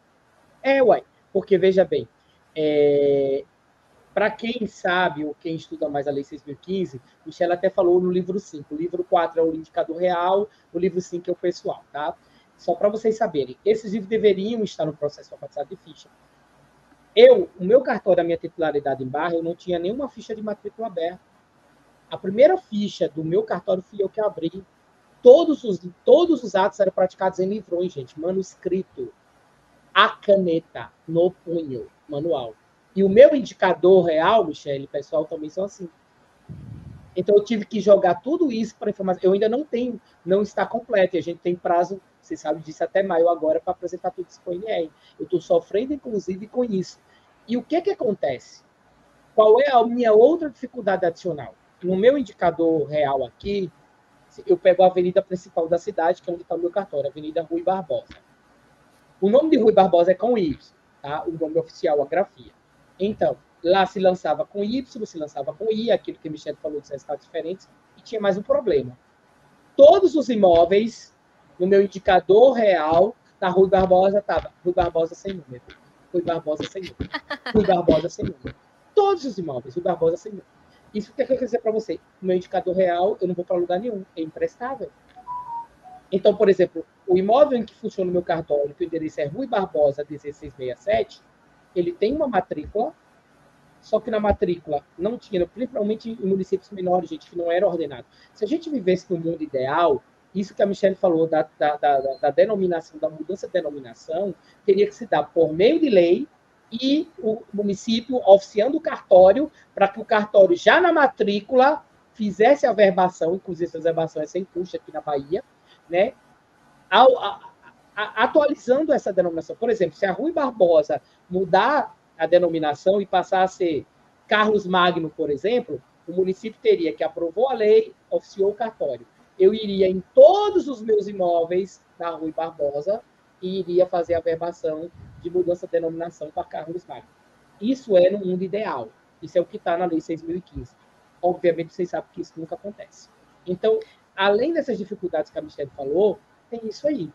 É, uai, porque veja bem, é, para quem sabe ou quem estuda mais a Lei 6.015, Michelle até falou no livro 5. O livro 4 é o indicador real, o livro 5 é o pessoal, tá? Só para vocês saberem, esses livros deveriam estar no processo alfabetizado de ficha. Eu, o meu cartório, a minha titularidade em barra, eu não tinha nenhuma ficha de matrícula aberta. A primeira ficha do meu cartório fui eu que abri. Todos os, todos os atos eram praticados em livrões, gente, manuscrito, a caneta, no punho, manual. E o meu indicador real, Michele, pessoal, também são assim. Então eu tive que jogar tudo isso para informação. Eu ainda não tenho, não está completo. E a gente tem prazo, você sabe disso, até maio agora para apresentar tudo isso para o INR. Eu estou sofrendo, inclusive, com isso. E o que que acontece? Qual é a minha outra dificuldade adicional? No meu indicador real aqui, eu pego a avenida principal da cidade, que é onde está o meu cartório, Avenida Rui Barbosa. O nome de Rui Barbosa é com Y, tá? O nome oficial, a grafia. Então, lá se lançava com Y, se lançava com I, aquilo que a Michelle falou dos resultados diferentes, e tinha mais um problema. Todos os imóveis, no meu indicador real, na Rui Barbosa estava Rui Barbosa sem número. Rui Barbosa sem número. Rui Barbosa sem número. Todos os imóveis, Rui Barbosa sem número. Isso que eu quero dizer para você. Meu indicador real, eu não vou para lugar nenhum. É imprestável. Então, por exemplo, o imóvel em que funciona o meu cartório, que o endereço é Rui Barbosa 1667, ele tem uma matrícula, só que na matrícula não tinha, principalmente em municípios menores, gente, que não era ordenado. Se a gente vivesse no mundo ideal, isso que a Michelle falou da, da, da, da denominação, da mudança de denominação, teria que se dar por meio de lei e o município oficiando o cartório para que o cartório, já na matrícula, fizesse a verbação, inclusive essa verbação é sem custo aqui na Bahia, né? A, a, atualizando essa denominação. Por exemplo, se a Rui Barbosa mudar a denominação e passar a ser Carlos Magno, por exemplo, o município teria que aprovou a lei, oficiou o cartório. Eu iria em todos os meus imóveis da Rui Barbosa e iria fazer a verbação de mudança de denominação para Carlos Magno. Isso é no mundo ideal. Isso é o que está na Lei 6.015. Obviamente, vocês sabem que isso nunca acontece. Então, além dessas dificuldades que a Michelle falou, tem isso aí.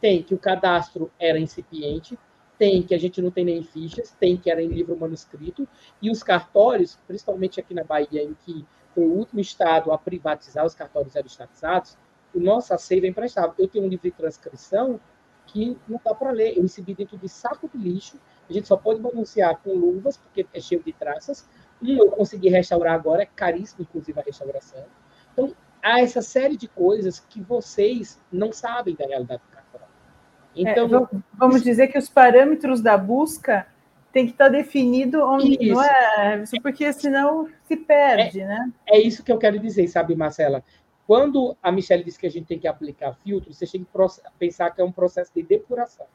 Tem que o cadastro era incipiente, tem que a gente não tem nem fichas, tem que era em livro manuscrito, e os cartórios, principalmente aqui na Bahia, em que foi o último estado a privatizar, os cartórios eram estatizados, o nosso acervo é. Eu tenho um livro de transcrição que não dá para ler, eu recebi dentro de saco de lixo, a gente só pode pronunciar com luvas, porque é cheio de traças. Um eu consegui restaurar agora, é caríssimo, inclusive, a restauração. Então, há essa série de coisas que vocês não sabem da realidade é, então, é, vamos dizer que os parâmetros da busca tem que estar definido onde isso. não é, porque senão se perde, é, né? É isso que eu quero dizer, sabe, Marcela? Quando a Michelle disse que a gente tem que aplicar filtros, você tem que pensar que é um processo de depuração.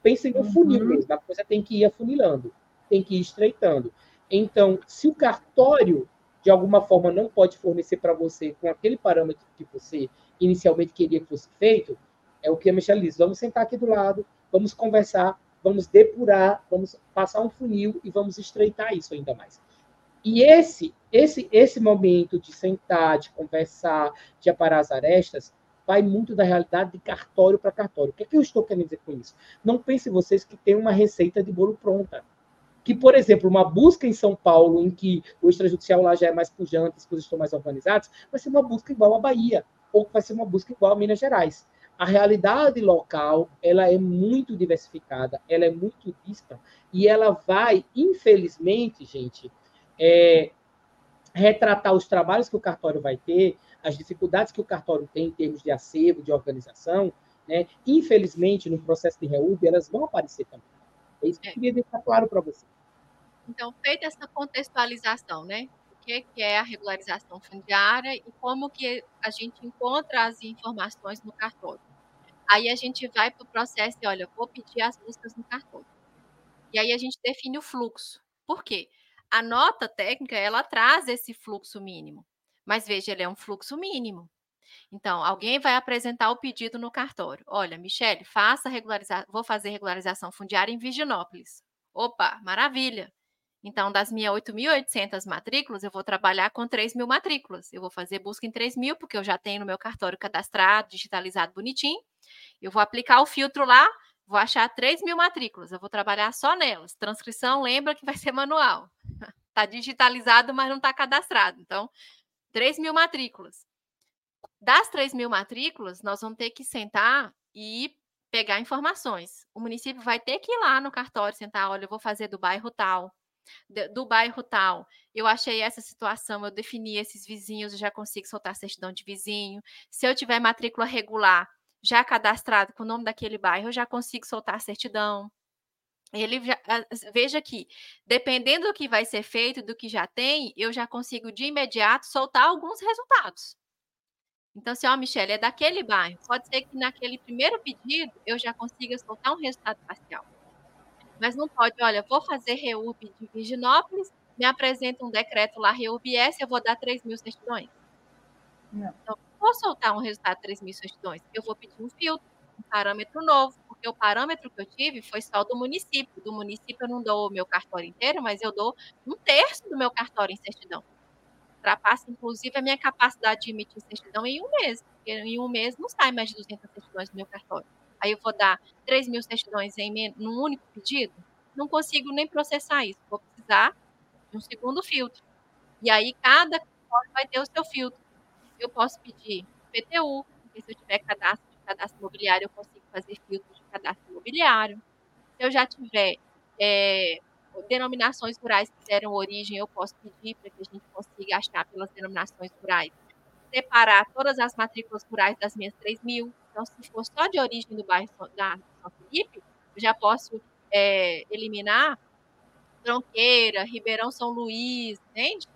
Pense no uhum. funil mesmo, a coisa tem que ir afunilando, tem que ir estreitando. Então, se o cartório, de alguma forma, não pode fornecer para você com aquele parâmetro que você inicialmente queria que fosse feito, é o que a Michelle diz. Vamos sentar aqui do lado, vamos conversar, vamos depurar, vamos passar um funil e vamos estreitar isso ainda mais. E esse, esse, esse momento de sentar, de conversar, de aparar as arestas, vai muito da realidade de cartório para cartório. O que, é que eu estou querendo dizer com isso? Não pensem vocês que tem uma receita de bolo pronta. Que, por exemplo, uma busca em São Paulo, em que o extrajudicial lá já é mais pujante, as coisas estão mais organizadas, vai ser uma busca igual à Bahia, ou vai ser uma busca igual a Minas Gerais a realidade local ela é muito diversificada, ela é muito dispara e ela vai, infelizmente, gente, é, retratar os trabalhos que o cartório vai ter as dificuldades que o cartório tem em termos de acervo, de organização, né? infelizmente, no processo de REUB, elas vão aparecer também. É isso que eu queria deixar claro para você. Então, feita essa contextualização, né? O que é a regularização fundiária e como que a gente encontra as informações no cartório. Aí a gente vai para o processo e, olha, vou pedir as buscas no cartório. E aí a gente define o fluxo. Por quê? A nota técnica, ela traz esse fluxo mínimo. Mas veja, ele é um fluxo mínimo. Então, alguém vai apresentar o pedido no cartório. Olha, Michele, faça regularização, vou fazer regularização fundiária em Virginópolis. Opa, maravilha. Então, das minhas 8.800 matrículas, eu vou trabalhar com 3 mil matrículas. Eu vou fazer busca em 3 mil, porque eu já tenho no meu cartório cadastrado, digitalizado bonitinho. Eu vou aplicar o filtro lá, vou achar 3 mil matrículas. Eu vou trabalhar só nelas. Transcrição, lembra que vai ser manual. Está digitalizado, mas não está cadastrado. Então, 3 mil matrículas. Das 3 mil matrículas, nós vamos ter que sentar e pegar informações. O município vai ter que ir lá no cartório, sentar, olha, eu vou fazer do bairro tal, do bairro tal, eu achei essa situação, eu defini esses vizinhos, eu já consigo soltar certidão de vizinho. Se eu tiver matrícula regular, já cadastrado com o nome daquele bairro, eu já consigo soltar certidão. Ele já, veja que, dependendo do que vai ser feito, do que já tem, eu já consigo de imediato soltar alguns resultados. Então, assim, ó, Michelle, é daquele bairro. Pode ser que naquele primeiro pedido eu já consiga soltar um resultado parcial. Mas não pode, olha, vou fazer REUB de Virginópolis, me apresenta um decreto lá, REUB S, eu vou dar 3 mil certidões. Não. Então, vou soltar um resultado de 3 mil certidões, eu vou pedir um filtro, um parâmetro novo, porque o parâmetro que eu tive foi só do município. Do município eu não dou o meu cartório inteiro, mas eu dou um terço do meu cartório em certidão. Ultrapassa, inclusive, a minha capacidade de emitir certidão em um mês, porque em um mês não sai mais de 200 certidões do meu cartório aí eu vou dar 3 mil certidões em num único pedido, não consigo nem processar isso. Vou precisar de um segundo filtro. E aí cada cartório vai ter o seu filtro. Eu posso pedir PTU, porque se eu tiver cadastro de cadastro imobiliário, eu consigo fazer filtro de cadastro imobiliário. Se eu já tiver é, denominações rurais que deram origem, eu posso pedir para que a gente consiga achar pelas denominações rurais. Separar todas as matrículas rurais das minhas 3 mil, então, se for só de origem do bairro da São Felipe, eu já posso é, eliminar Tronqueira, Ribeirão São Luís, entende?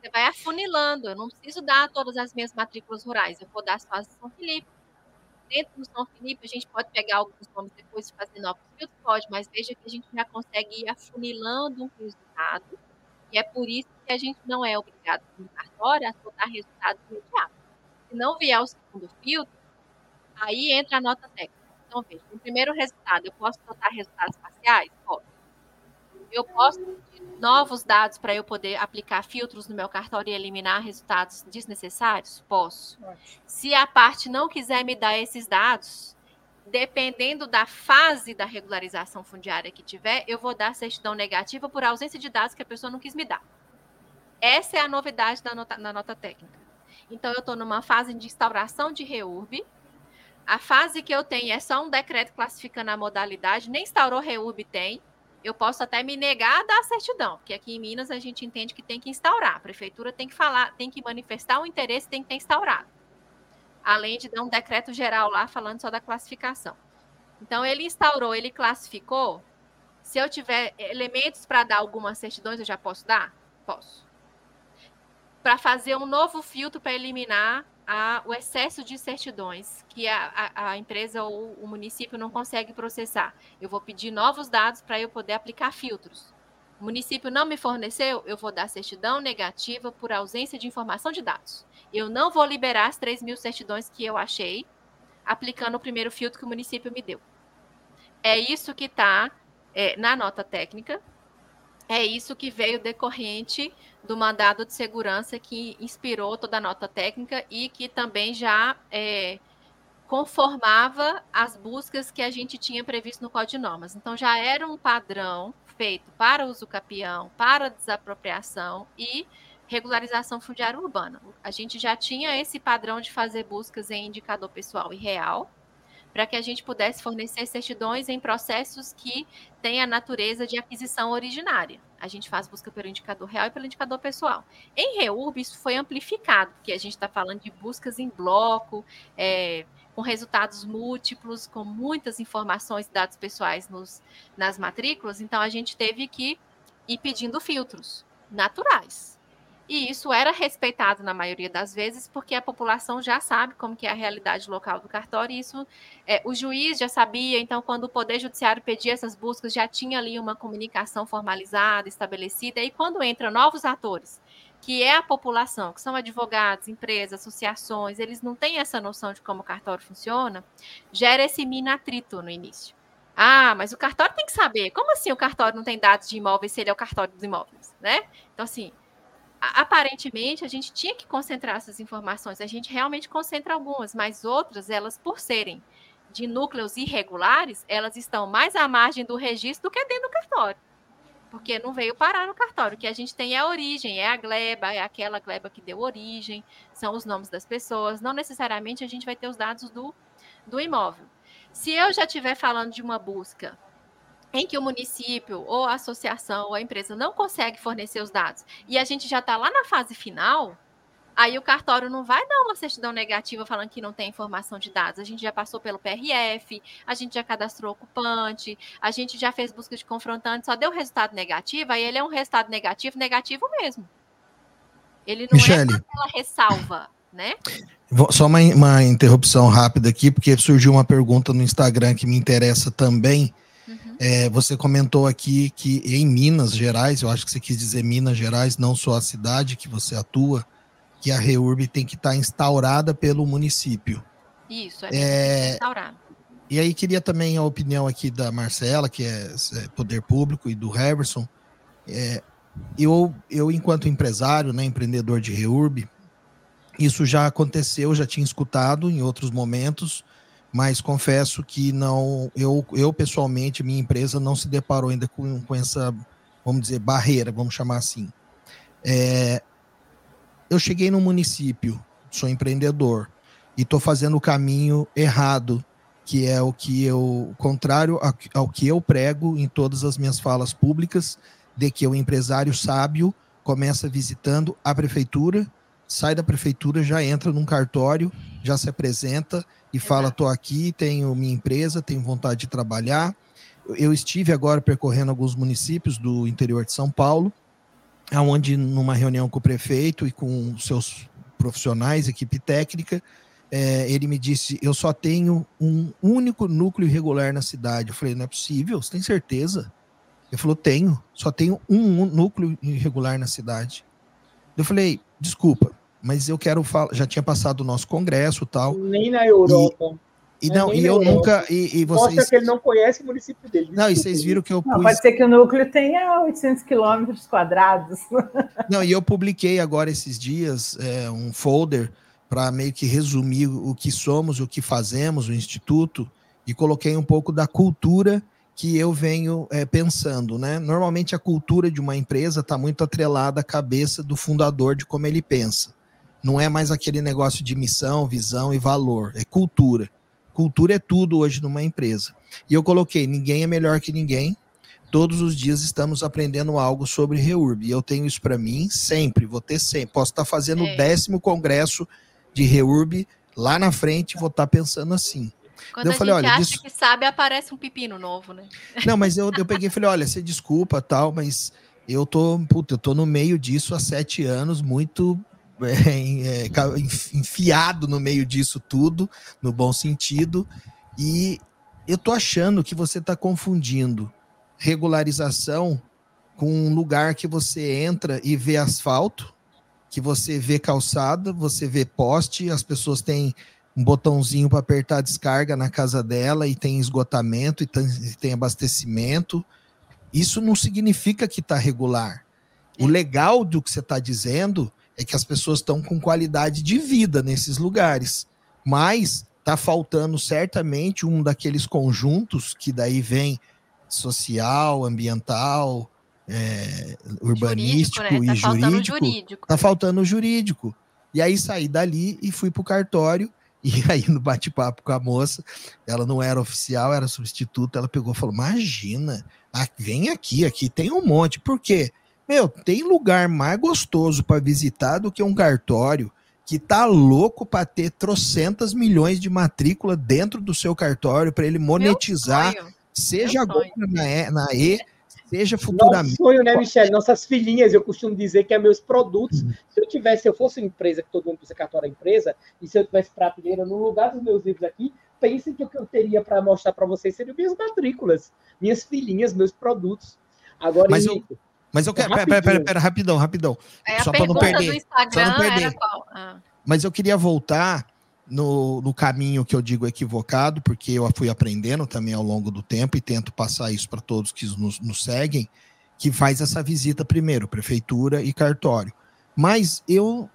Você vai afunilando. Eu não preciso dar todas as minhas matrículas rurais, eu vou dar só as de São Felipe. Dentro do São Felipe, a gente pode pegar alguns nomes depois e fazer novos filtros? Pode, mas veja que a gente já consegue ir afunilando um resultado. E é por isso que a gente não é obrigado, no cartório, a soltar resultados imediatos. Se não vier o segundo filtro, Aí entra a nota técnica. Então, veja, no primeiro resultado, eu posso botar resultados parciais? Posso. Eu posso novos dados para eu poder aplicar filtros no meu cartório e eliminar resultados desnecessários? Posso. Se a parte não quiser me dar esses dados, dependendo da fase da regularização fundiária que tiver, eu vou dar certidão negativa por ausência de dados que a pessoa não quis me dar. Essa é a novidade da nota, na nota técnica. Então, eu estou numa fase de instauração de REURB, a fase que eu tenho é só um decreto classificando a modalidade, nem instaurou REURB tem. Eu posso até me negar a dar certidão, porque aqui em Minas a gente entende que tem que instaurar. A prefeitura tem que falar, tem que manifestar o interesse, tem que ter instaurado. Além de dar um decreto geral lá falando só da classificação. Então ele instaurou, ele classificou. Se eu tiver elementos para dar algumas certidões, eu já posso dar? Posso. Para fazer um novo filtro para eliminar a, o excesso de certidões que a, a, a, empresa ou o município não consegue processar. Eu vou pedir novos dados para eu poder aplicar filtros. O município não me forneceu, eu vou dar certidão negativa por ausência de informação de dados. Eu não vou liberar as 3 mil certidões que eu achei, aplicando o primeiro filtro que o município me deu. É isso que está é, na nota técnica, é isso que veio decorrente do mandado de segurança que inspirou toda a nota técnica e que também já é, conformava as buscas que a gente tinha previsto no Código de Normas. Então, já era um padrão feito para uso capião, para desapropriação e regularização fundiária urbana. A gente já tinha esse padrão de fazer buscas em indicador pessoal e real, para que a gente pudesse fornecer certidões em processos que têm a natureza de aquisição originária. A gente faz busca pelo indicador real e pelo indicador pessoal. Em REURB, isso foi amplificado, porque a gente está falando de buscas em bloco, é, com resultados múltiplos, com muitas informações e dados pessoais nos, nas matrículas, então a gente teve que ir pedindo filtros naturais. E isso era respeitado na maioria das vezes, porque a população já sabe como que é a realidade local do cartório, e isso é, o juiz já sabia, então quando o Poder Judiciário pedia essas buscas, já tinha ali uma comunicação formalizada, estabelecida, e quando entram novos atores, que é a população, que são advogados, empresas, associações, eles não têm essa noção de como o cartório funciona, gera esse mini atrito no início. Ah, mas o cartório tem que saber. Como assim o cartório não tem dados de imóveis se ele é o cartório dos imóveis, né? Então, assim, aparentemente a gente tinha que concentrar essas informações. A gente realmente concentra algumas, mas outras, elas, por serem de núcleos irregulares, elas estão mais à margem do registro do que dentro do cartório. Porque não veio parar no cartório. O que a gente tem é a origem, é a gleba, é aquela gleba que deu origem, são os nomes das pessoas. Não necessariamente a gente vai ter os dados do, do imóvel. Se eu já estiver falando de uma busca em que o município ou a associação ou a empresa não consegue fornecer os dados e a gente já está lá na fase final, aí o cartório não vai dar uma certidão negativa falando que não tem informação de dados. A gente já passou pelo PRF, a gente já cadastrou ocupante, a gente já fez busca de confrontante, só deu resultado negativo, aí ele é um resultado negativo, negativo mesmo. Ele não é Michele, é aquela ressalva, né? Só uma, uma interrupção rápida aqui, porque surgiu uma pergunta no Instagram que me interessa também. É, você comentou aqui que em Minas Gerais, eu acho que você quis dizer Minas Gerais, não só a cidade que você atua, que a REURB tem que estar tá instaurada pelo município. Isso, é, é instaurada. E aí queria também a opinião aqui da Marcela, que é, é Poder Público, e do Heverson. É, eu, eu, enquanto empresário, né, empreendedor de REURB, isso já aconteceu, já tinha escutado em outros momentos, mas confesso que não, eu, eu pessoalmente, minha empresa não se deparou ainda com, com essa, vamos dizer, barreira, vamos chamar assim. É, eu cheguei no município, sou empreendedor, e estou fazendo o caminho errado, que é o que eu, contrário ao que eu prego em todas as minhas falas públicas, de que o empresário sábio começa visitando a prefeitura, sai da prefeitura, já entra num cartório, já se apresenta e fala: estou aqui, tenho minha empresa, tenho vontade de trabalhar. Eu estive agora percorrendo alguns municípios do interior de São Paulo, onde, numa reunião com o prefeito e com seus profissionais, equipe técnica, é, ele me disse: Eu só tenho um único núcleo irregular na cidade. Eu falei: Não é possível, você tem certeza? Ele falou: Tenho, só tenho um núcleo irregular na cidade. Eu falei: Desculpa, mas eu quero falar, já tinha passado o nosso congresso tal. Nem na Europa. E, e não, e eu Europa. nunca. E, e vocês... Mostra que ele não conhece o município dele. Não, e vocês viram que eu pus... Não, pode ser que o núcleo tenha 800 quilômetros quadrados. Não, e eu publiquei agora esses dias é, um folder para meio que resumir o que somos, o que fazemos, o Instituto, e coloquei um pouco da cultura que eu venho é, pensando, né? Normalmente a cultura de uma empresa está muito atrelada à cabeça do fundador de como ele pensa. Não é mais aquele negócio de missão, visão e valor, é cultura. Cultura é tudo hoje numa empresa. E eu coloquei: ninguém é melhor que ninguém. Todos os dias estamos aprendendo algo sobre Reurb. E eu tenho isso para mim sempre, vou ter sempre. Posso estar fazendo é. o décimo congresso de Reurb lá na frente, vou estar pensando assim. Quando eu falei, olha, acha isso... que sabe, aparece um pepino novo, né? Não, mas eu, eu peguei e falei, olha, você desculpa tal, mas eu tô, puta, eu tô no meio disso há sete anos, muito enfiado no meio disso tudo, no bom sentido, e eu tô achando que você está confundindo regularização com um lugar que você entra e vê asfalto, que você vê calçada, você vê poste, as pessoas têm um botãozinho para apertar a descarga na casa dela e tem esgotamento e tem, tem abastecimento. Isso não significa que está regular. O legal do que você está dizendo é que as pessoas estão com qualidade de vida nesses lugares. Mas está faltando certamente um daqueles conjuntos que daí vem social, ambiental, é, urbanístico jurídico, né? tá e jurídico. Está faltando o jurídico. E aí saí dali e fui para o cartório E aí, no bate-papo com a moça, ela não era oficial, era substituta, ela pegou e falou: Imagina, vem aqui, aqui tem um monte. Por quê? Meu, tem lugar mais gostoso para visitar do que um cartório que tá louco para ter trocentas milhões de matrícula dentro do seu cartório para ele monetizar, seja agora na e, na e, seja futuramente. Nosso sonho, né, Michelle? Nossas filhinhas, eu costumo dizer que é meus produtos. Uhum. Se eu tivesse, se eu fosse uma empresa, que todo mundo precisa cartório empresa, e se eu tivesse prateleira no lugar dos meus livros aqui, pensem que o que eu teria para mostrar para vocês seriam minhas matrículas, minhas filhinhas, meus produtos. Agora, Mas eu, mas eu quero. Pera, pera, pera, pera, rapidão, rapidão. É, só para não perder. só não perder. Ah. Mas eu queria voltar no, no caminho que eu digo equivocado, porque eu fui aprendendo também ao longo do tempo e tento passar isso para todos que nos, nos seguem, que faz essa visita primeiro, prefeitura e cartório. Mas eu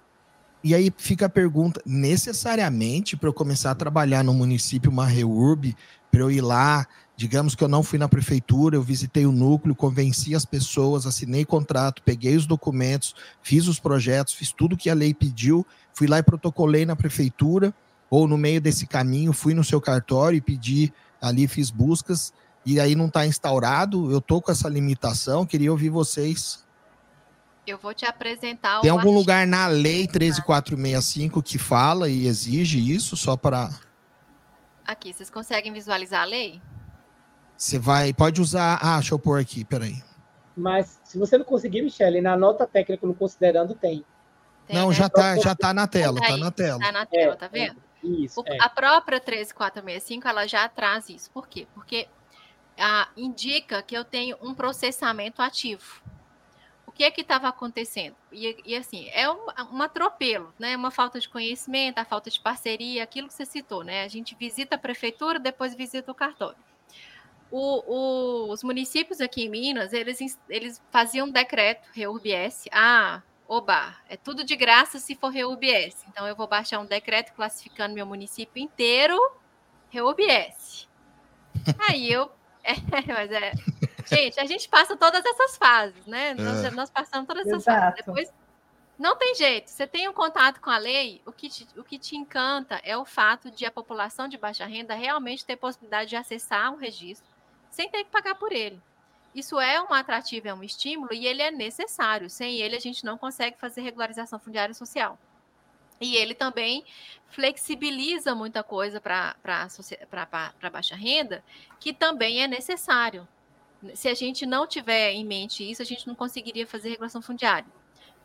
e aí fica a pergunta: necessariamente para eu começar a trabalhar no município, uma REURB, para eu ir lá, digamos que eu não fui na prefeitura, eu visitei o núcleo, convenci as pessoas, assinei contrato, peguei os documentos, fiz os projetos, fiz tudo que a lei pediu, fui lá e protocolei na prefeitura, ou no meio desse caminho fui no seu cartório e pedi ali, fiz buscas, e aí não está instaurado, eu tô com essa limitação, queria ouvir vocês. Eu vou te apresentar Tem algum artigo. lugar na lei 13465 que fala e exige isso só para Aqui, vocês conseguem visualizar a lei? Você vai, pode usar. Ah, deixa eu pôr aqui, peraí. Mas se você não conseguir, Michele, na nota técnica no considerando tem. tem não, né? já tá, já tá na tela, tá, tá na tela. Tá na tela, é, tá vendo? É, isso, o, é. A própria 13465, ela já traz isso. Por quê? Porque ah, indica que eu tenho um processamento ativo o que é que estava acontecendo? E, e, assim, é um, um atropelo, né? Uma falta de conhecimento, a falta de parceria, aquilo que você citou, né? A gente visita a prefeitura, depois visita o cartório. O, o, os municípios aqui em Minas, eles, eles faziam um decreto, REURBS, ah, oba, é tudo de graça se for REURBS. Então, eu vou baixar um decreto classificando meu município inteiro REURBS. Aí eu é, mas é. Gente, a gente passa todas essas fases, né? É. Nós, nós, passamos todas essas Exato. fases. Depois, não tem jeito. Você tem um contato com a lei, o que, te, o que te encanta é o fato de a população de baixa renda realmente ter possibilidade de acessar o registro sem ter que pagar por ele. Isso é um atrativo, é um estímulo e ele é necessário. Sem ele, a gente não consegue fazer regularização fundiária social. E ele também flexibiliza muita coisa para baixa renda, que também é necessário. Se a gente não tiver em mente isso, a gente não conseguiria fazer regulação fundiária.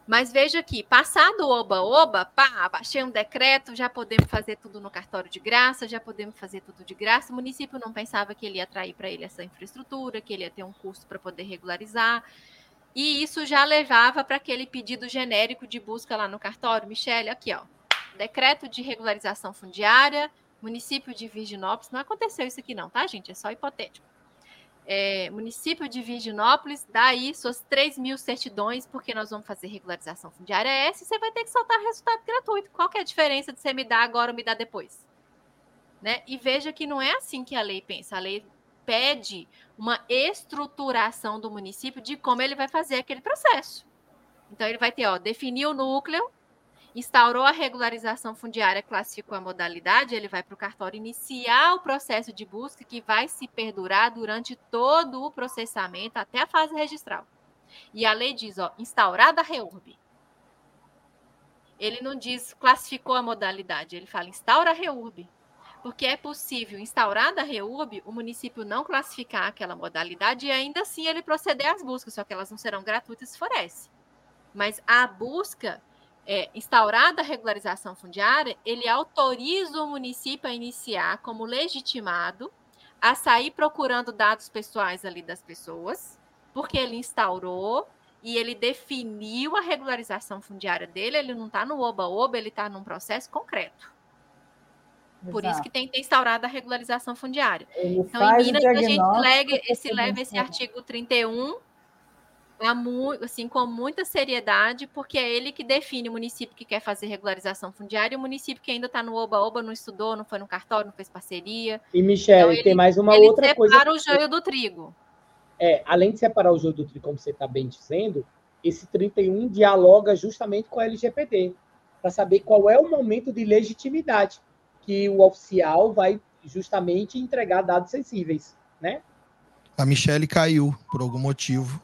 Mas veja aqui, passado o oba-oba, pá, baixei um decreto, já podemos fazer tudo no cartório de graça, já podemos fazer tudo de graça. O município não pensava que ele ia atrair para ele essa infraestrutura, que ele ia ter um custo para poder regularizar. E isso já levava para aquele pedido genérico de busca lá no cartório. Michele, aqui, ó. Decreto de regularização fundiária, município de Virginópolis. Não aconteceu isso aqui, não, tá, gente? É só hipotético. É, município de Virginópolis, dá aí suas 3 mil certidões, porque nós vamos fazer regularização fundiária. Essa, você vai ter que soltar resultado gratuito. Qual que é a diferença de você me dar agora ou me dar depois? Né? E veja que não é assim que a lei pensa. A lei pede uma estruturação do município de como ele vai fazer aquele processo. Então, ele vai ter, ó, definir o núcleo, instaurou a regularização fundiária, classificou a modalidade, ele vai para o cartório iniciar o processo de busca que vai se perdurar durante todo o processamento até a fase registral. E a lei diz, ó, instaurada a REURB. Ele não diz classificou a modalidade, ele fala instaura a REURB porque é possível, instaurada a REURB, o município não classificar aquela modalidade e ainda assim ele proceder às buscas, só que elas não serão gratuitas se for esse. Mas a busca, é, instaurada a regularização fundiária, ele autoriza o município a iniciar como legitimado a sair procurando dados pessoais ali das pessoas, porque ele instaurou e ele definiu a regularização fundiária dele, ele não está no oba-oba, ele está num processo concreto. Por Exato. isso que tem que ter instaurado a regularização fundiária. Ele então, em Minas, a gente lega, esse, leva esse artigo 31 assim, com muita seriedade, porque é ele que define o município que quer fazer regularização fundiária e o município que ainda está no oba-oba, não estudou, não foi no cartório, não fez parceria. E, Michele, então, tem mais uma outra coisa. Ele separa o joio do trigo. É, além de separar o joio do trigo, como você está bem dizendo, esse 31 dialoga justamente com a LGPD, para saber qual é o momento de legitimidade que o oficial vai justamente entregar dados sensíveis, né? A Michelle caiu por algum motivo.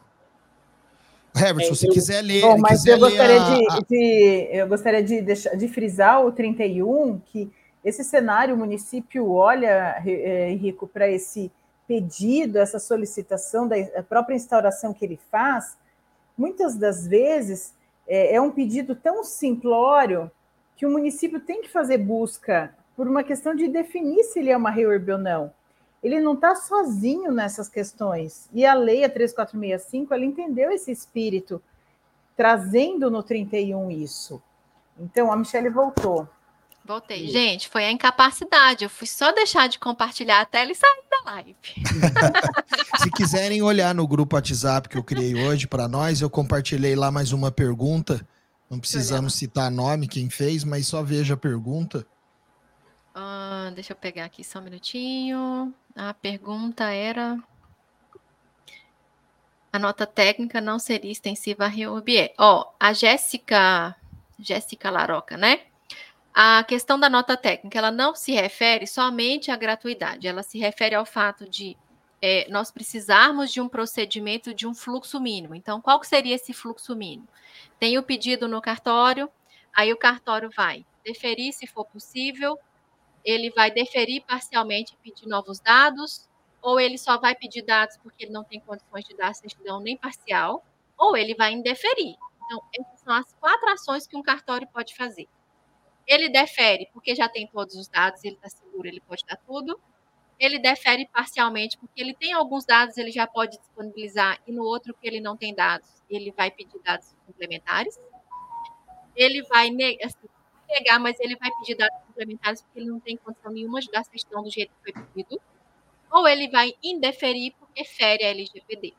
Herbert, é, se você eu, quiser ler. Bom, mas eu gostaria, a, de, de, eu gostaria de, deixar, de frisar o 31, que esse cenário, o município olha, é, Henrico, para esse pedido, essa solicitação da própria instauração que ele faz, muitas das vezes é, é um pedido tão simplório que o município tem que fazer busca por uma questão de definir se ele é uma reurb ou não. Ele não está sozinho nessas questões. E a lei, a 3465, ela entendeu esse espírito, trazendo no 31 isso. Então, a Michelle voltou. Voltei. Gente, foi a incapacidade. Eu fui só deixar de compartilhar a tela e sair da live. Se quiserem olhar no grupo WhatsApp que eu criei hoje para nós, eu compartilhei lá mais uma pergunta. Não precisamos citar nome, quem fez, mas só veja a pergunta. Uh, deixa eu pegar aqui só um minutinho. A pergunta era. A nota técnica não seria extensiva a Reurbier. Ó, oh, a Jéssica, Jéssica Laroca, né? A questão da nota técnica, ela não se refere somente à gratuidade, ela se refere ao fato de é, nós precisarmos de um procedimento de um fluxo mínimo. Então, qual que seria esse fluxo mínimo? Tem o pedido no cartório, aí o cartório vai deferir se for possível, ele vai deferir parcialmente e pedir novos dados, ou ele só vai pedir dados porque ele não tem condições de dar certidão nem parcial, ou ele vai indeferir. Então, essas são as quatro ações que um cartório pode fazer. Ele defere porque já tem todos os dados, ele está seguro, ele pode dar tudo. Ele defere parcialmente porque ele tem alguns dados, ele já pode disponibilizar, e no outro que ele não tem dados, ele vai pedir dados complementares. Ele vai assim, negar, mas ele vai pedir dados complementares porque ele não tem condição nenhuma de dar a certidão do jeito que foi pedido. Ou ele vai indeferir porque fere a LGPD.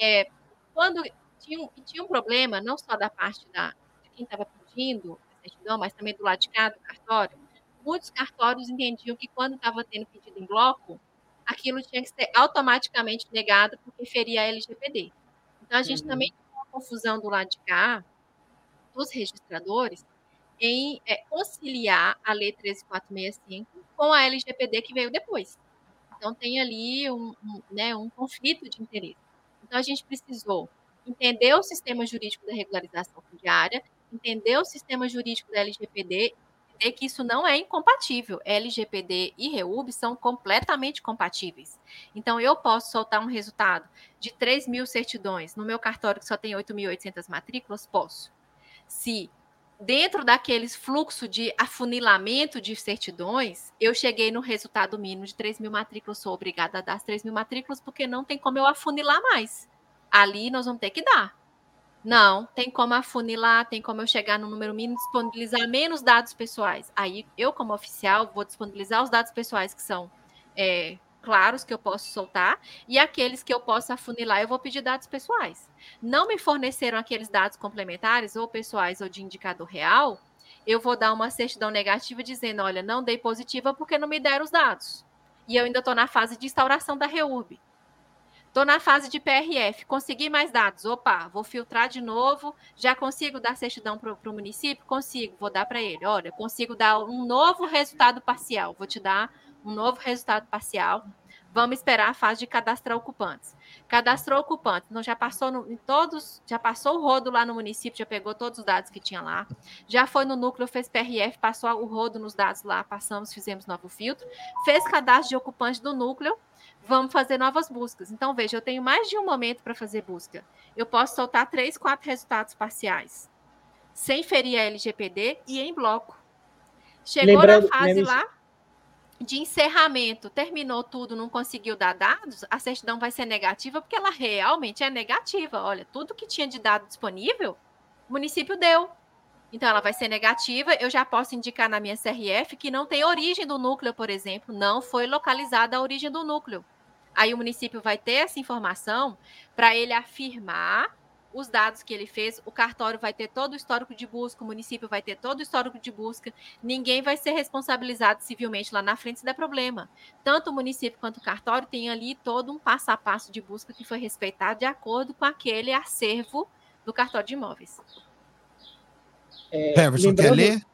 É, quando tinha, tinha um problema, não só da parte da, de quem estava pedindo, certidão, mas também do lado de cá do cartório, muitos cartórios entendiam que quando estava tendo pedido em bloco, aquilo tinha que ser automaticamente negado porque feria a LGPD. Então, a gente uhum. também tem uma confusão do lado de cá, dos registradores, em é, conciliar a Lei 13465 com a LGPD que veio depois. Então, tem ali um, um, né, um conflito de interesse. Então, a gente precisou entender o sistema jurídico da regularização fundiária entender o sistema jurídico da LGPD entender que isso não é incompatível. LGPD e REUB são completamente compatíveis. Então, eu posso soltar um resultado de 3 mil certidões no meu cartório que só tem 8.800 matrículas? Posso. Se dentro daqueles fluxo de afunilamento de certidões, eu cheguei no resultado mínimo de 3 mil matrículas, sou obrigada a dar as 3 mil matrículas, porque não tem como eu afunilar mais. Ali nós vamos ter que dar. Não, tem como afunilar, tem como eu chegar no número mínimo, disponibilizar menos dados pessoais. Aí eu, como oficial, vou disponibilizar os dados pessoais que são é, claros que eu posso soltar e aqueles que eu posso afunilar, eu vou pedir dados pessoais. Não me forneceram aqueles dados complementares, ou pessoais ou de indicador real, eu vou dar uma certidão negativa dizendo: olha, não dei positiva porque não me deram os dados. E eu ainda estou na fase de instauração da REURB. Estou na fase de PRF, consegui mais dados. Opa, vou filtrar de novo. Já consigo dar certidão para o município? Consigo, vou dar para ele. Olha, consigo dar um novo resultado parcial. Vou te dar um novo resultado parcial. Vamos esperar a fase de cadastrar ocupantes. Cadastrou ocupantes, não já passou no, em todos, já passou o rodo lá no município, já pegou todos os dados que tinha lá. Já foi no núcleo, fez PRF, passou o rodo nos dados lá, passamos, fizemos novo filtro. Fez cadastro de ocupante do núcleo, vamos fazer novas buscas. Então, veja, eu tenho mais de um momento para fazer busca. Eu posso soltar três, quatro resultados parciais, sem ferir a LGPD e em bloco. Chegou Lembrando, na fase lá de encerramento, terminou tudo, não conseguiu dar dados, a certidão vai ser negativa porque ela realmente é negativa. Olha, tudo que tinha de dado disponível, o município deu. Então, ela vai ser negativa. Eu já posso indicar na minha CRF que não tem origem do núcleo, por exemplo, não foi localizada a origem do núcleo. Aí o município vai ter essa informação para ele afirmar os dados que ele fez, o cartório vai ter todo o histórico de busca, o município vai ter todo o histórico de busca, ninguém vai ser responsabilizado civilmente lá na frente se der problema. Tanto o município quanto o cartório tem ali todo um passo a passo de busca que foi respeitado de acordo com aquele acervo do cartório de imóveis. É, Everson, lembrando... quer ler?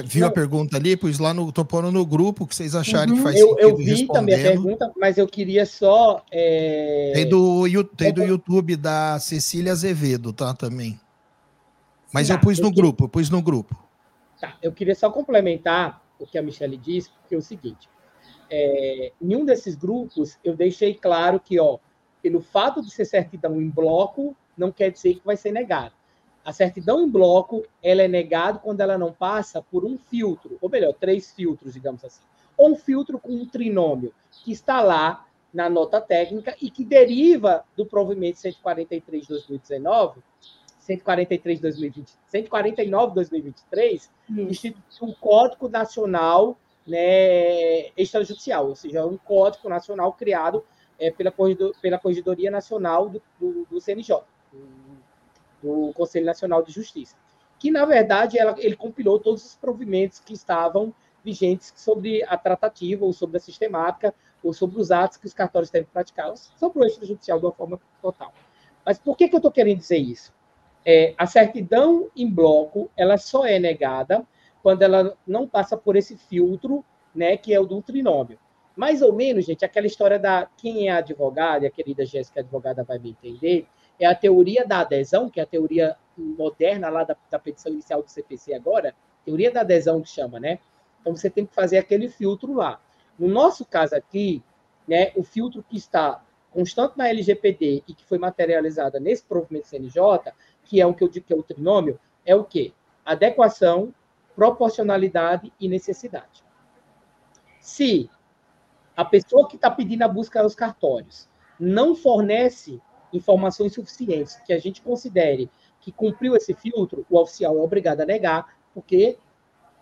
Viu a pergunta ali? Pois lá no. Tô pondo no grupo que vocês acharem uhum. que faz eu, sentido. Eu vi também a pergunta, mas eu queria só. É... Tem, do, tem do YouTube da Cecília Azevedo, tá? Também. Mas tá, eu pus no que... grupo, eu pus no grupo. Tá, eu queria só complementar o que a Michelle disse, porque é o seguinte: é, em um desses grupos eu deixei claro que, ó, pelo fato de ser certidão em bloco, não quer dizer que vai ser negado. A certidão em bloco, ela é negada quando ela não passa por um filtro, ou melhor, três filtros, digamos assim. Ou um filtro com um trinômio, que está lá na nota técnica e que deriva do provimento 143 de 2019, 143 de 2020, 149 de 2023, institui um Código Nacional né, extrajudicial, ou seja, um Código Nacional criado é, pela, Corredor, pela Corregedoria Nacional do, do, do CNJ, do Conselho Nacional de Justiça, que, na verdade, ela, ele compilou todos os provimentos que estavam vigentes sobre a tratativa, ou sobre a sistemática, ou sobre os atos que os cartórios devem praticar, sobre o extrajudicial de uma forma total. Mas por que, que eu estou querendo dizer isso? É, a certidão em bloco, ela só é negada quando ela não passa por esse filtro, né, que é o do trinômio. Mais ou menos, gente, aquela história da quem é advogada, e a querida Jéssica advogada vai me entender, é a teoria da adesão, que é a teoria moderna lá da, da petição inicial do CPC agora, teoria da adesão que chama, né? Então você tem que fazer aquele filtro lá. No nosso caso aqui, né, o filtro que está constante na LGPD e que foi materializada nesse provimento CNJ, que é o que eu digo que é o trinômio, é o quê? Adequação, proporcionalidade e necessidade. Se a pessoa que está pedindo a busca aos cartórios não fornece informações suficientes que a gente considere que cumpriu esse filtro, o oficial é obrigado a negar, porque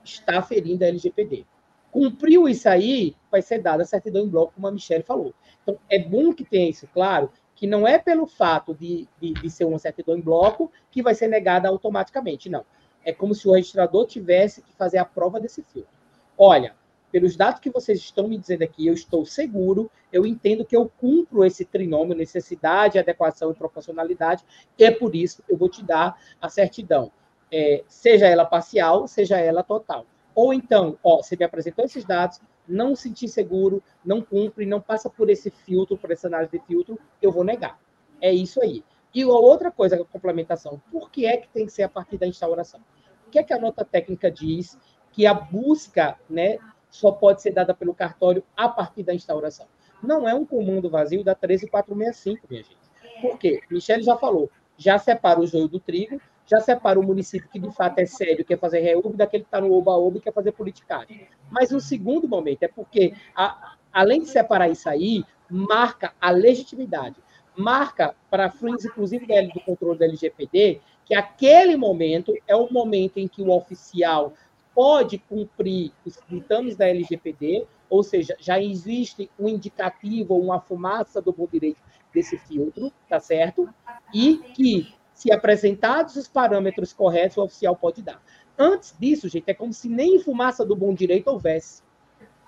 está ferindo a LGPD. Cumpriu isso aí, vai ser dada a certidão em bloco, como a Michelle falou. Então, é bom que tenha isso claro, que não é pelo fato de, de, de ser uma certidão em bloco que vai ser negada automaticamente, não. É como se o registrador tivesse que fazer a prova desse filtro. Olha, pelos dados que vocês estão me dizendo aqui, eu estou seguro, eu entendo que eu cumpro esse trinômio, necessidade, adequação e proporcionalidade, é por isso eu vou te dar a certidão, é, seja ela parcial, seja ela total. Ou então, ó, você me apresentou esses dados, não senti seguro, não cumpre, não passa por esse filtro, por essa análise de filtro, eu vou negar. É isso aí. E outra coisa, a complementação, por que é que tem que ser a partir da instauração? O que é que a nota técnica diz que a busca né, só pode ser dada pelo cartório a partir da instauração. Não é um comando vazio da 13465, minha gente. Por quê? Michele já falou, já separa o joio do trigo, já separa o município que de fato é sério, quer fazer reúbe, daquele que está no oba-oba e quer fazer politicagem. Mas o segundo momento é porque, a, além de separar isso aí, marca a legitimidade, marca para fins, inclusive, do controle da LGPD, que aquele momento é o momento em que o oficial pode cumprir os critérios da LGPD, ou seja, já existe um indicativo ou uma fumaça do bom direito desse filtro, tá certo? E que, se apresentados os parâmetros corretos, o oficial pode dar. Antes disso, gente, é como se nem fumaça do bom direito houvesse.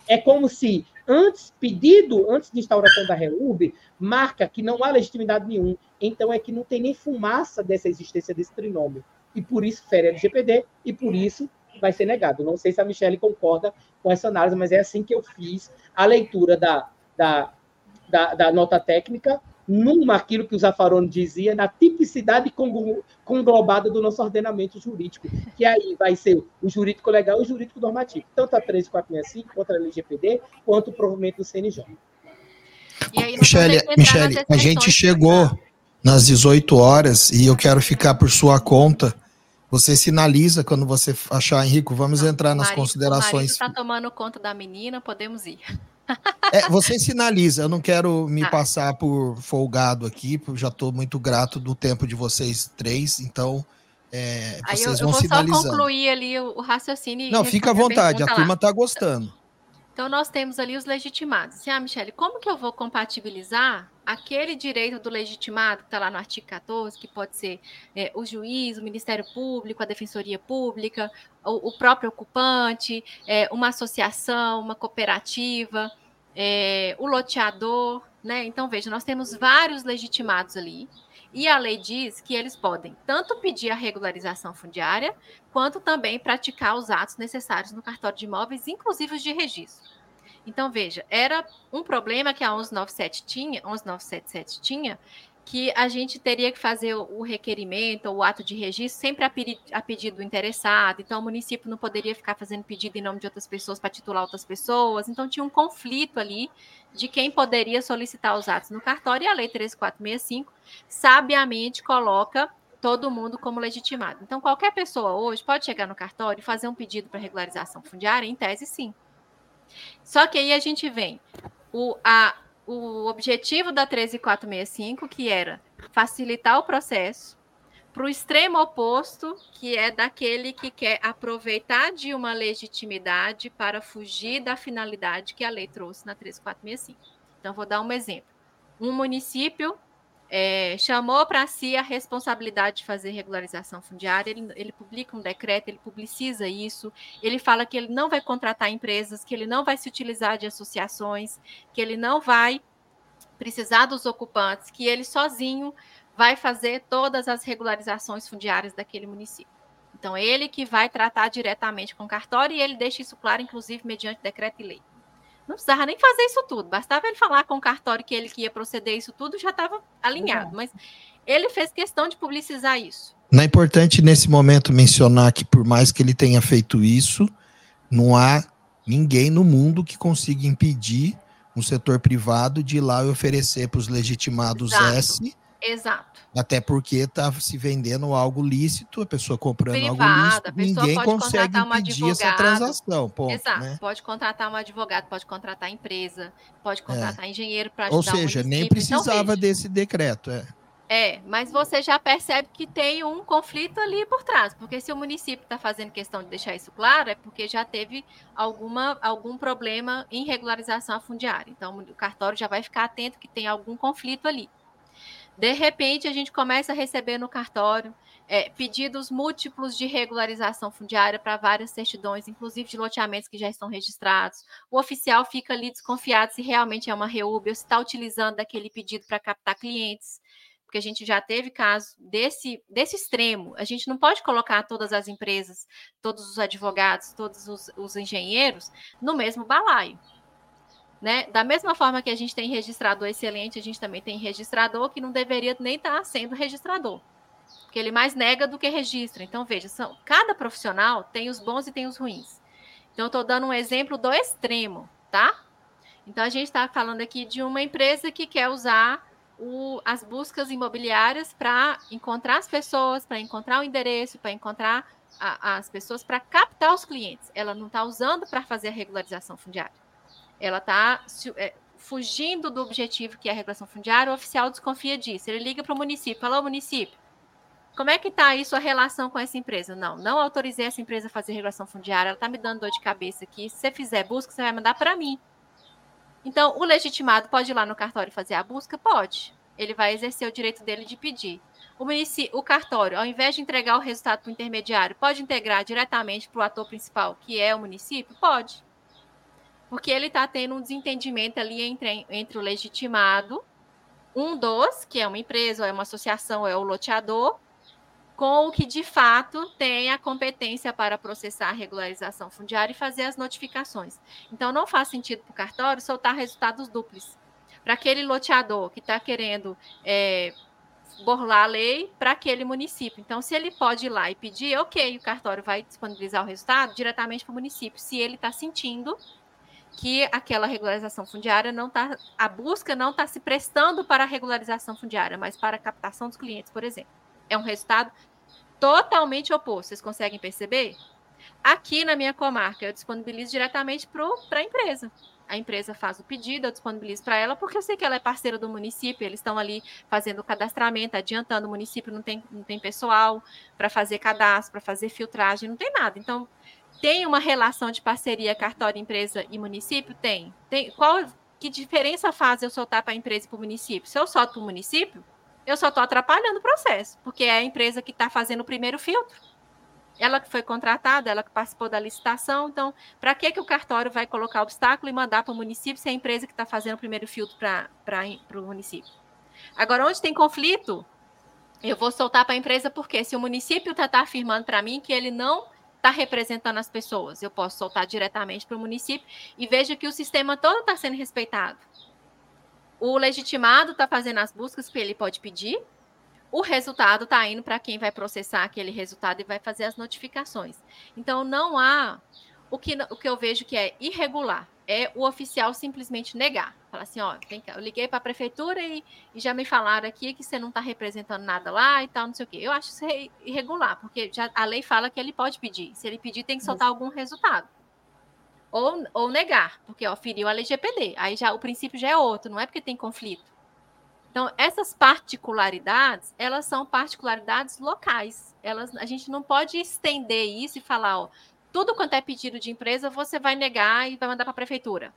É como se, antes, pedido, antes de instauração da REUB, marca que não há legitimidade nenhuma. Então, é que não tem nem fumaça dessa existência desse trinômio. E por isso fere a LGPD, e por isso vai ser negado. Não sei se a Michelle concorda com essa análise, mas é assim que eu fiz a leitura da, da, da, da nota técnica numa aquilo que o Zaffaroni dizia, na tipicidade conglobada do nosso ordenamento jurídico, que aí vai ser o jurídico legal e o jurídico normativo, tanto a 13465 quanto a LGPD, quanto o provimento do CNJ. Michele, Michele a gente chegou nas 18 horas e eu quero ficar por sua conta você sinaliza quando você achar, Henrico, vamos Não, entrar nas marido, considerações. está tomando conta da menina, podemos ir. É, você sinaliza, eu não quero me ah. passar por folgado aqui, já estou muito grato do tempo de vocês três, então é, vocês eu, vão sinalizando. Eu vou só concluir ali o, o raciocínio. Não, fica à vontade, a, a turma está gostando. Então, nós temos ali os legitimados. Ah, Michele, como que eu vou compatibilizar aquele direito do legitimado que está lá no artigo 14, que pode ser é, o juiz, o Ministério Público, a Defensoria Pública, o, o próprio ocupante, é, uma associação, uma cooperativa, é, o loteador, né? Então, veja, nós temos vários legitimados ali. E a lei diz que eles podem tanto pedir a regularização fundiária, quanto também praticar os atos necessários no cartório de imóveis, inclusive os de registro. Então, veja, era um problema que a 1197 tinha, 11977 tinha, que a gente teria que fazer o requerimento ou o ato de registro sempre a, pedido do interessado. Então, o município não poderia ficar fazendo pedido em nome de outras pessoas para titular outras pessoas. Então, tinha um conflito ali de quem poderia solicitar os atos no cartório. E a Lei 13465 sabiamente coloca todo mundo como legitimado. Então, qualquer pessoa hoje pode chegar no cartório e fazer um pedido para regularização fundiária? Em tese, sim. Só que aí a gente vem. O, a, o objetivo da 13465, que era facilitar o processo, para o extremo oposto, que é daquele que quer aproveitar de uma legitimidade para fugir da finalidade que a lei trouxe na 13465. Então, vou dar um exemplo. Um município é, chamou para si a responsabilidade de fazer regularização fundiária, ele, ele, publica um decreto, ele publiciza isso, ele fala que ele não vai contratar empresas, que ele não vai se utilizar de associações, que ele não vai precisar dos ocupantes, que ele sozinho vai fazer todas as regularizações fundiárias daquele município. Então, ele que vai tratar diretamente com o cartório e ele deixa isso claro, inclusive, mediante decreto e lei. Não precisava nem fazer isso tudo, bastava ele falar com o cartório que ele que ia proceder isso tudo, já estava alinhado. Mas ele fez questão de publicizar isso. Não é importante nesse momento mencionar que, por mais que ele tenha feito isso, não há ninguém no mundo que consiga impedir um setor privado de ir lá e oferecer para os legitimados Exato. S Exato. Até porque está se vendendo algo lícito, a pessoa comprando Privada, algo lícito, ninguém consegue impedir essa transação. Ponto, Exato. Né? Pode contratar um advogado, pode contratar empresa, pode é. contratar é. engenheiro para ajudar Ou seja, nem então, precisava desse decreto. É. É, mas você já percebe que tem um conflito ali por trás, porque se o município está fazendo questão de deixar isso claro, é porque já teve alguma, algum problema em regularização fundiária. Então, o cartório já vai ficar atento que tem algum conflito ali. De repente, a gente começa a receber no cartório é, pedidos múltiplos de regularização fundiária para várias certidões, inclusive de loteamentos que já estão registrados. O oficial fica ali desconfiado se realmente é uma REUB ou se está utilizando aquele pedido para captar clientes, porque a gente já teve casos desse, desse extremo. A gente não pode colocar todas as empresas, todos os advogados, todos os, os engenheiros no mesmo balaio. Né? Da mesma forma que a gente tem registrador excelente, a gente também tem registrador que não deveria nem estar tá sendo registrador. Porque ele mais nega do que registra. Então, veja, são, cada profissional tem os bons e tem os ruins. Então, eu estou dando um exemplo do extremo, tá? Então, a gente está falando aqui de uma empresa que quer usar o, as buscas imobiliárias para encontrar as pessoas, para encontrar o endereço, para encontrar a, as pessoas, para captar os clientes. Ela não está usando para fazer a regularização fundiária ela está é, fugindo do objetivo que é a regulação fundiária, o oficial desconfia disso. Ele liga para o município, fala, ô município, como é que está aí sua relação com essa empresa? Não, não autorizei essa empresa a fazer regulação fundiária, ela está me dando dor de cabeça aqui. Se você fizer busca, você vai mandar para mim. Então, o legitimado pode ir lá no cartório fazer a busca? Pode. Ele vai exercer o direito dele de pedir. O, o cartório, ao invés de entregar o resultado para o intermediário, pode integrar diretamente para o ator principal, que é o município? Pode porque ele está tendo um desentendimento ali entre, entre o legitimado, um dos, que é uma empresa, é uma associação, é o loteador, com o que de fato tem a competência para processar a regularização fundiária e fazer as notificações. Então, não faz sentido para o cartório soltar resultados duplos. Para aquele loteador que está querendo é, burlar a lei para aquele município. Então, se ele pode ir lá e pedir, ok, o cartório vai disponibilizar o resultado diretamente para o município, se ele está sentindo que aquela regularização fundiária não está, a busca não está se prestando para a regularização fundiária, mas para a captação dos clientes, por exemplo. É um resultado totalmente oposto. Vocês conseguem perceber? Aqui na minha comarca, eu disponibilizo diretamente para a empresa. A empresa faz o pedido, eu disponibilizo para ela, porque eu sei que ela é parceira do município, eles estão ali fazendo o cadastramento, adiantando, o município não tem, não tem pessoal para fazer cadastro, para fazer filtragem, não tem nada. Então, tem uma relação de parceria cartório, empresa e município? Tem. Tem. Qual que diferença faz eu soltar para a empresa e para o município? Se eu solto para o município, eu só estou atrapalhando o processo, porque é a empresa que está fazendo o primeiro filtro. Ela que foi contratada, ela que participou da licitação. Então, para que, que o cartório vai colocar obstáculo e mandar para o município se é a empresa que está fazendo o primeiro filtro para o município? Agora, onde tem conflito, Eu vou soltar para a empresa porque se o município está tá afirmando para mim que ele não está representando as pessoas, eu posso soltar diretamente para o município e veja que o sistema todo está sendo respeitado. O legitimado está fazendo as buscas que ele pode pedir, o resultado está indo para quem vai processar aquele resultado e vai fazer as notificações. Então, não há. O que, o que eu vejo que é irregular é o oficial simplesmente negar. Falar assim: ó, eu liguei para a prefeitura e, e, já me falaram aqui que você não está representando nada lá e tal, não sei o quê. Eu acho isso irregular, porque já, a lei fala que ele pode pedir. Se ele pedir, tem que soltar algum resultado. Ou, ou negar, porque ó, feriu a LGPD. Aí já o princípio já é outro, não é porque tem conflito. Então, essas particularidades, elas são particularidades locais. Elas, a gente não pode estender isso e falar, ó, tudo quanto é pedido de empresa, você vai negar e vai mandar para a prefeitura.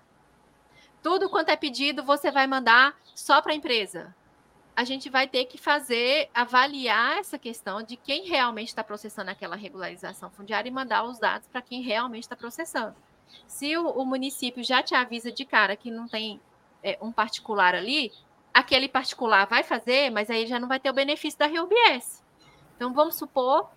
Tudo quanto é pedido, você vai mandar só para a empresa. A gente vai ter que fazer, avaliar essa questão de quem realmente está processando aquela regularização fundiária e mandar os dados para quem realmente está processando. Se o, o, município já te avisa de cara que não tem é, um particular ali, aquele particular vai fazer, mas aí já não vai ter o benefício da RUBS. Então, vamos supor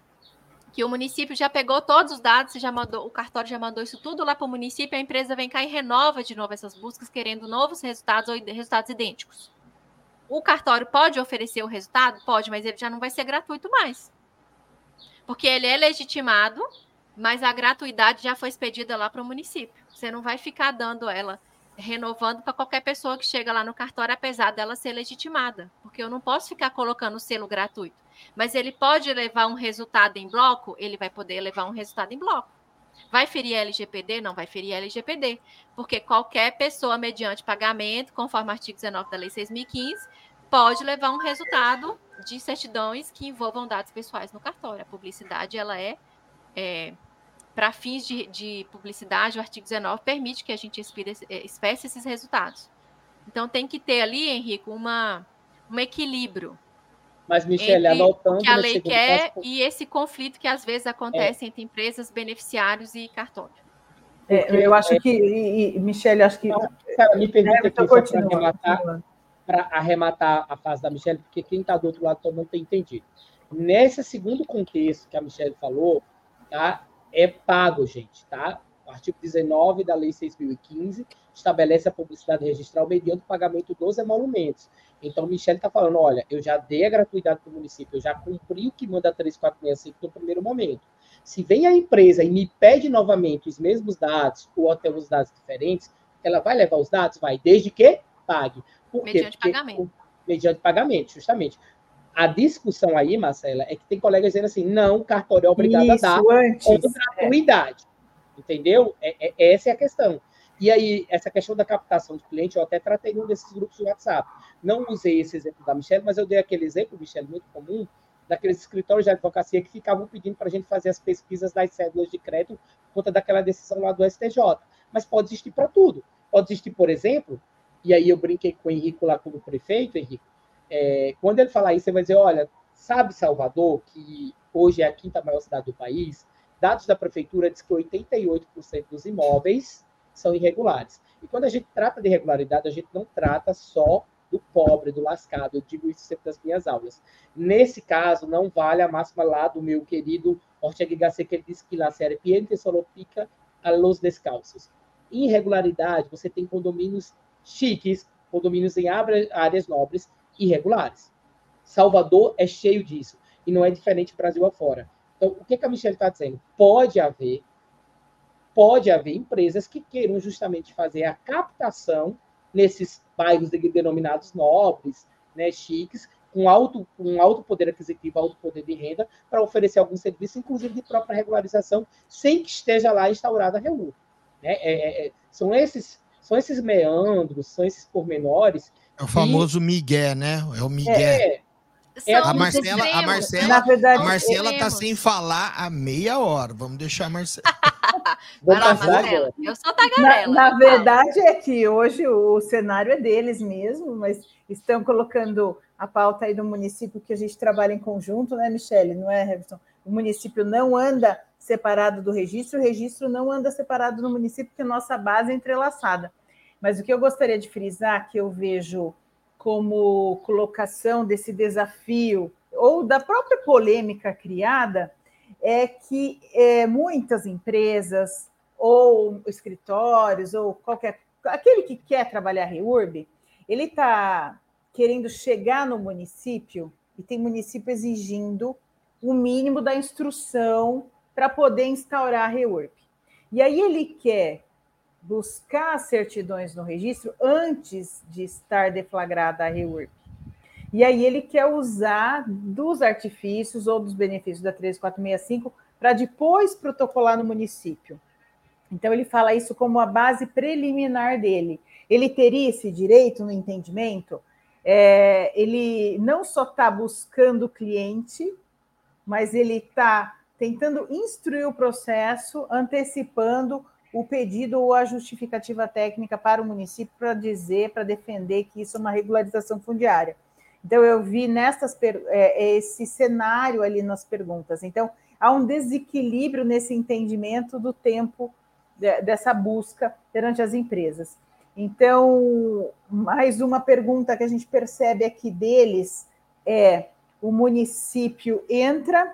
que o município já pegou todos os dados, já mandou, o cartório já mandou isso tudo lá para o município, a empresa vem cá e renova de novo essas buscas, querendo novos resultados ou resultados idênticos. O cartório pode oferecer o resultado? Pode, mas ele já não vai ser gratuito mais. Porque ele é legitimado, mas a gratuidade já foi expedida lá para o município. Você não vai ficar dando ela renovando para qualquer pessoa que chega lá no cartório, apesar dela ser legitimada, porque eu não posso ficar colocando o selo gratuito. Mas ele pode levar um resultado em bloco, ele vai poder levar um resultado em bloco. Vai ferir a LGPD? Não vai ferir a LGPD, porque qualquer pessoa, mediante pagamento, conforme o artigo 19 da Lei 6.015, pode levar um resultado de certidões que envolvam dados pessoais no cartório. A publicidade, ela é, é para fins de, de, publicidade, o artigo 19 permite que a gente eh, espécie esses resultados. Então, tem que ter ali, Henrico, uma, um equilíbrio. Mas, Michele, anotando... O que a lei quer passo... e esse conflito que, às vezes, acontece é. entre empresas, beneficiários e cartório. É, eu acho é... que, e, e, Michele, acho que... Não, cara, me permita aqui, para arrematar, arrematar a fase da Michele, porque quem está do outro lado não tem entendido. Nesse segundo contexto que a Michele falou, tá? é pago, gente, tá? O artigo 19 da Lei 6.015 estabelece a publicidade registral mediante o pagamento dos emolumentos. Então, o Michele está falando, olha, eu já dei a gratuidade para o município, eu já cumpri o que manda 3465 no primeiro momento. Se vem a empresa e me pede novamente os mesmos dados, ou até os dados diferentes, ela vai levar os dados? Vai, desde que pague. Por mediante quê? Porque, pagamento. Mediante pagamento, justamente a discussão aí, Marcela, é que tem colegas dizendo assim, não, o cartório é obrigado Isso, a dar antes, com gratuidade. É. Entendeu? É, é, essa é a questão. E aí, essa questão da captação de cliente, eu até tratei num desses grupos do WhatsApp. Não usei esse exemplo da Michelle, mas eu dei aquele exemplo, Michelle, muito comum, daqueles escritórios de advocacia que ficavam pedindo para a gente fazer as pesquisas das cédulas de crédito por conta daquela decisão lá do STJ. Mas pode existir para tudo. Pode existir, por exemplo, e aí eu brinquei com o Henrique lá como prefeito, Henrique, é, quando ele falar isso, você vai dizer, olha, sabe Salvador, que hoje é a quinta maior cidade do país, dados da prefeitura diz que 88% dos imóveis são irregulares. E quando a gente trata de irregularidade, a gente não trata só do pobre, do lascado. Eu digo isso sempre nas minhas aulas. Nesse caso, não vale a máxima lá do meu querido Ortega Gasset, que ele diz que la serpiente solo pica a los descalços. Irregularidade, você tem condomínios chiques, condomínios em áreas nobres, irregulares. Salvador é cheio disso. E não é diferente Brasil afora. Então, o que, que a Michelle está dizendo? Pode haver, pode haver empresas que queiram justamente fazer a captação nesses bairros denominados nobres, né, chiques, com alto, com alto poder aquisitivo, alto poder de renda, para oferecer algum serviço, inclusive de própria regularização, sem que esteja lá instaurada a REUR. Né? É, é, é, são, esses, são esses meandros, são esses pormenores é o famoso Miguel, né? É o Miguel. É, é a Marcela, a Marcela, verdade, a Marcela tá sem falar há meia hora. Vamos deixar a Marcela. Vai lá, Marcela. Eu sou tagarela. Na, na verdade é que hoje o cenário é deles mesmo, mas estão colocando a pauta aí do município que a gente trabalha em conjunto, né, Michele? Não é, Revson? O município não anda separado do registro, o registro não anda separado do município, porque a nossa base é entrelaçada. Mas o que eu gostaria de frisar, que eu vejo como colocação desse desafio, ou da própria polêmica criada, é que é, muitas empresas ou escritórios ou qualquer aquele que quer trabalhar REURB, ele está querendo chegar no município e tem município exigindo o mínimo da instrução para poder instaurar a REURB. E aí ele quer buscar certidões no registro antes de estar deflagrada a REURB. E aí ele quer usar dos artifícios ou dos benefícios da 13465 para depois protocolar no município. Então ele fala isso como a base preliminar dele. Ele teria esse direito no entendimento? É, ele não só está buscando o cliente, mas ele está tentando instruir o processo, antecipando o pedido ou a justificativa técnica para o município para dizer, para defender que isso é uma regularização fundiária. Então, eu vi nestas, é, esse cenário ali nas perguntas. Então, há um desequilíbrio nesse entendimento do tempo dessa busca perante as empresas. Então, mais uma pergunta que a gente percebe aqui deles é: o município entra,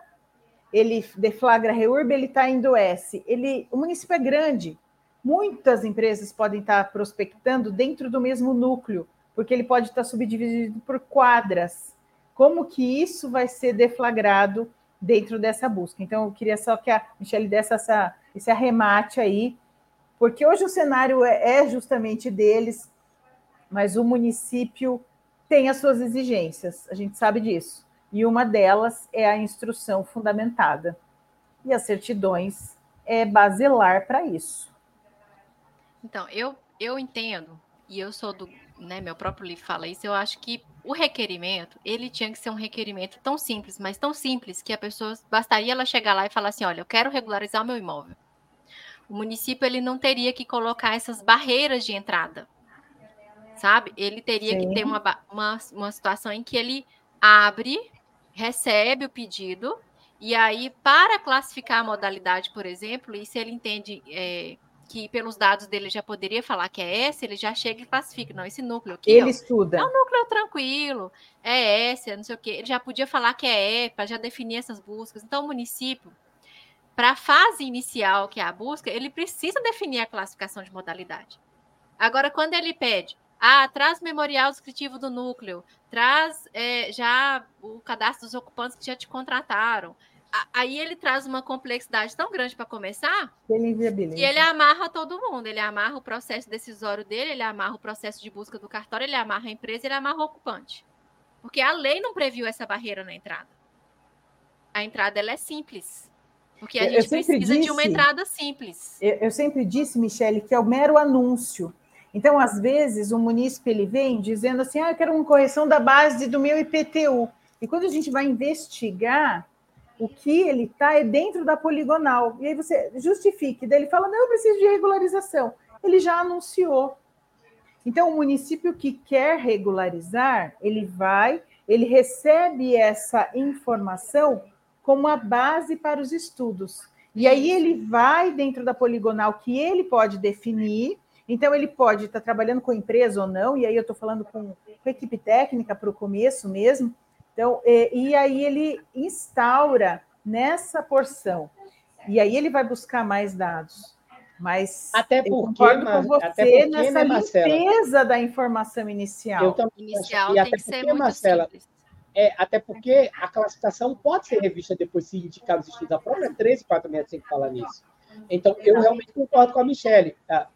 ele deflagra a REURB, ele está indo S. Ele, o município é grande, muitas empresas podem estar prospectando dentro do mesmo núcleo porque ele pode estar subdividido por quadras. Como que isso vai ser deflagrado dentro dessa busca? Então, eu queria só que a Michelle desse essa, esse arremate aí, porque hoje o cenário é, é justamente deles, mas o município tem as suas exigências, a gente sabe disso. E uma delas é a instrução fundamentada. E as certidões é basilar para isso. Então, eu, eu entendo, e eu sou do, né, meu próprio livro fala isso, eu acho que o requerimento, ele tinha que ser um requerimento tão simples, mas tão simples que a pessoa bastaria ela chegar lá e falar assim, olha, eu quero regularizar o meu imóvel. O município ele não teria que colocar essas barreiras de entrada, sabe? Ele teria Sim. que ter uma, uma, uma situação em que ele abre, recebe o pedido e aí para classificar a modalidade, por exemplo, e se ele entende é, que pelos dados dele já poderia falar que é S, ele já chega e classifica. Não, esse núcleo aqui. Ele ó, estuda. É um núcleo tranquilo, é é não sei o quê. Ele já podia falar que é para já definir essas buscas. Então, o município, para a fase inicial, que é a busca, ele precisa definir a classificação de modalidade. Agora, quando ele pede, ah, traz memorial descritivo do núcleo, traz é, já o cadastro dos ocupantes que já te contrataram, aí ele traz uma complexidade tão grande para começar ele e ele amarra todo mundo. Ele amarra o processo decisório dele, ele amarra o processo de busca do cartório, ele amarra a empresa, ele amarra o ocupante. Porque a lei não previu essa barreira na entrada. A entrada ela é simples. Porque a gente precisa disse, de uma entrada simples. Eu, eu sempre disse, Michele, que é o mero anúncio. Então, às vezes, o munícipe ele vem dizendo assim: ah, eu quero uma correção da base do meu IPTU. E quando a gente vai investigar, o que ele está é dentro da poligonal. E aí você justifique. Daí ele fala: não, eu preciso de regularização. Ele já anunciou. Então, o município que quer regularizar, ele vai, ele recebe essa informação como a base para os estudos. E aí ele vai dentro da poligonal que ele pode definir. Então, ele pode estar trabalhando com empresa ou não, e aí eu estou falando com, com equipe técnica para o começo mesmo, então, e, e aí ele instaura nessa porção. E aí ele vai buscar mais dados. Mas até porque, eu concordo com você até porque, nessa né, limpeza da informação inicial. Eu também inicial tem que ser muito Marcela, simples. É, até porque a classificação pode ser revista depois se indicar os estudos. A própria 13465 fala nisso. Então, eu realmente concordo com a Michelle. Tá?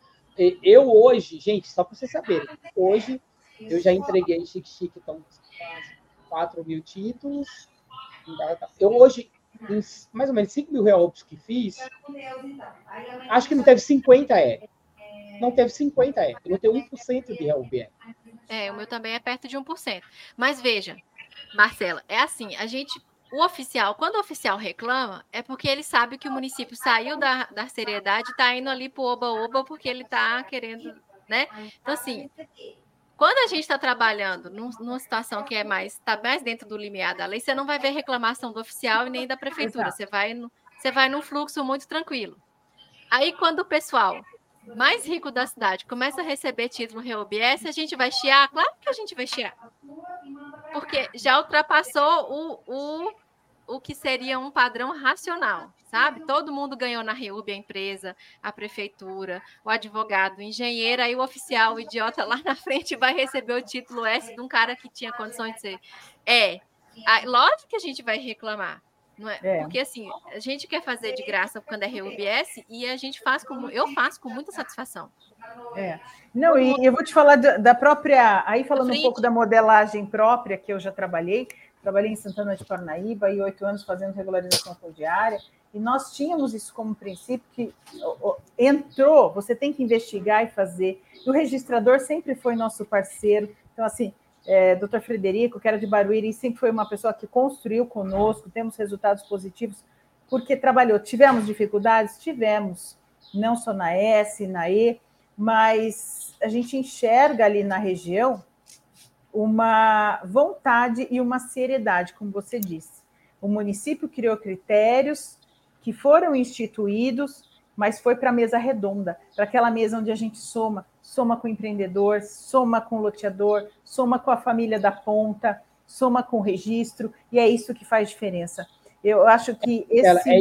Eu hoje, gente, só para vocês saberem, hoje eu já entreguei chique-chique, então 4 mil títulos. Eu hoje, mais ou menos 5 mil reais que fiz, acho que não teve 50 E. Não teve 50 E. Eu não tenho 1% de REUB. É, o meu também é perto de 1%. Mas veja, Marcela, é assim, a gente o oficial, quando o oficial reclama, é porque ele sabe que o município saiu da, da seriedade e está indo ali para o oba-oba porque ele está querendo, né? Então, assim, quando a gente está trabalhando num, numa situação que é mais está mais dentro do limiar da lei, você não vai ver reclamação do oficial e nem da prefeitura. Você vai, no, você vai num fluxo muito tranquilo. Aí, quando o pessoal mais rico da cidade começa a receber título REUBS, a gente vai chiar? Claro que a gente vai chiar. Porque já ultrapassou o, o, o que seria um padrão racional, sabe? Todo mundo ganhou na REUB, a empresa, a prefeitura, o advogado, o engenheiro, aí o oficial, o idiota lá na frente vai receber o título S de um cara que tinha condições de ser. É, lógico que a gente vai reclamar. Não é? é? Porque assim, a gente quer fazer de graça quando é RUBS e a gente faz como eu faço com muita satisfação. É. Não, e eu vou te falar da própria, aí falando um pouco da modelagem própria que eu já trabalhei, trabalhei em Santana de Parnaíba e oito anos fazendo regularização fundiária, e nós tínhamos isso como princípio que entrou, você tem que investigar e fazer. E o registrador sempre foi nosso parceiro. Então, assim, é, doutor Frederico, que era de Barueri, sempre foi uma pessoa que construiu conosco, temos resultados positivos, porque trabalhou. Tivemos dificuldades? Tivemos, não só na S, na E, mas a gente enxerga ali na região uma vontade e uma seriedade, como você disse. O município criou critérios que foram instituídos, mas foi para a mesa redonda, para aquela mesa onde a gente soma soma com o empreendedor, soma com o loteador, soma com a família da ponta, soma com o registro, e é isso que faz diferença. Eu acho que esse. Ela, é,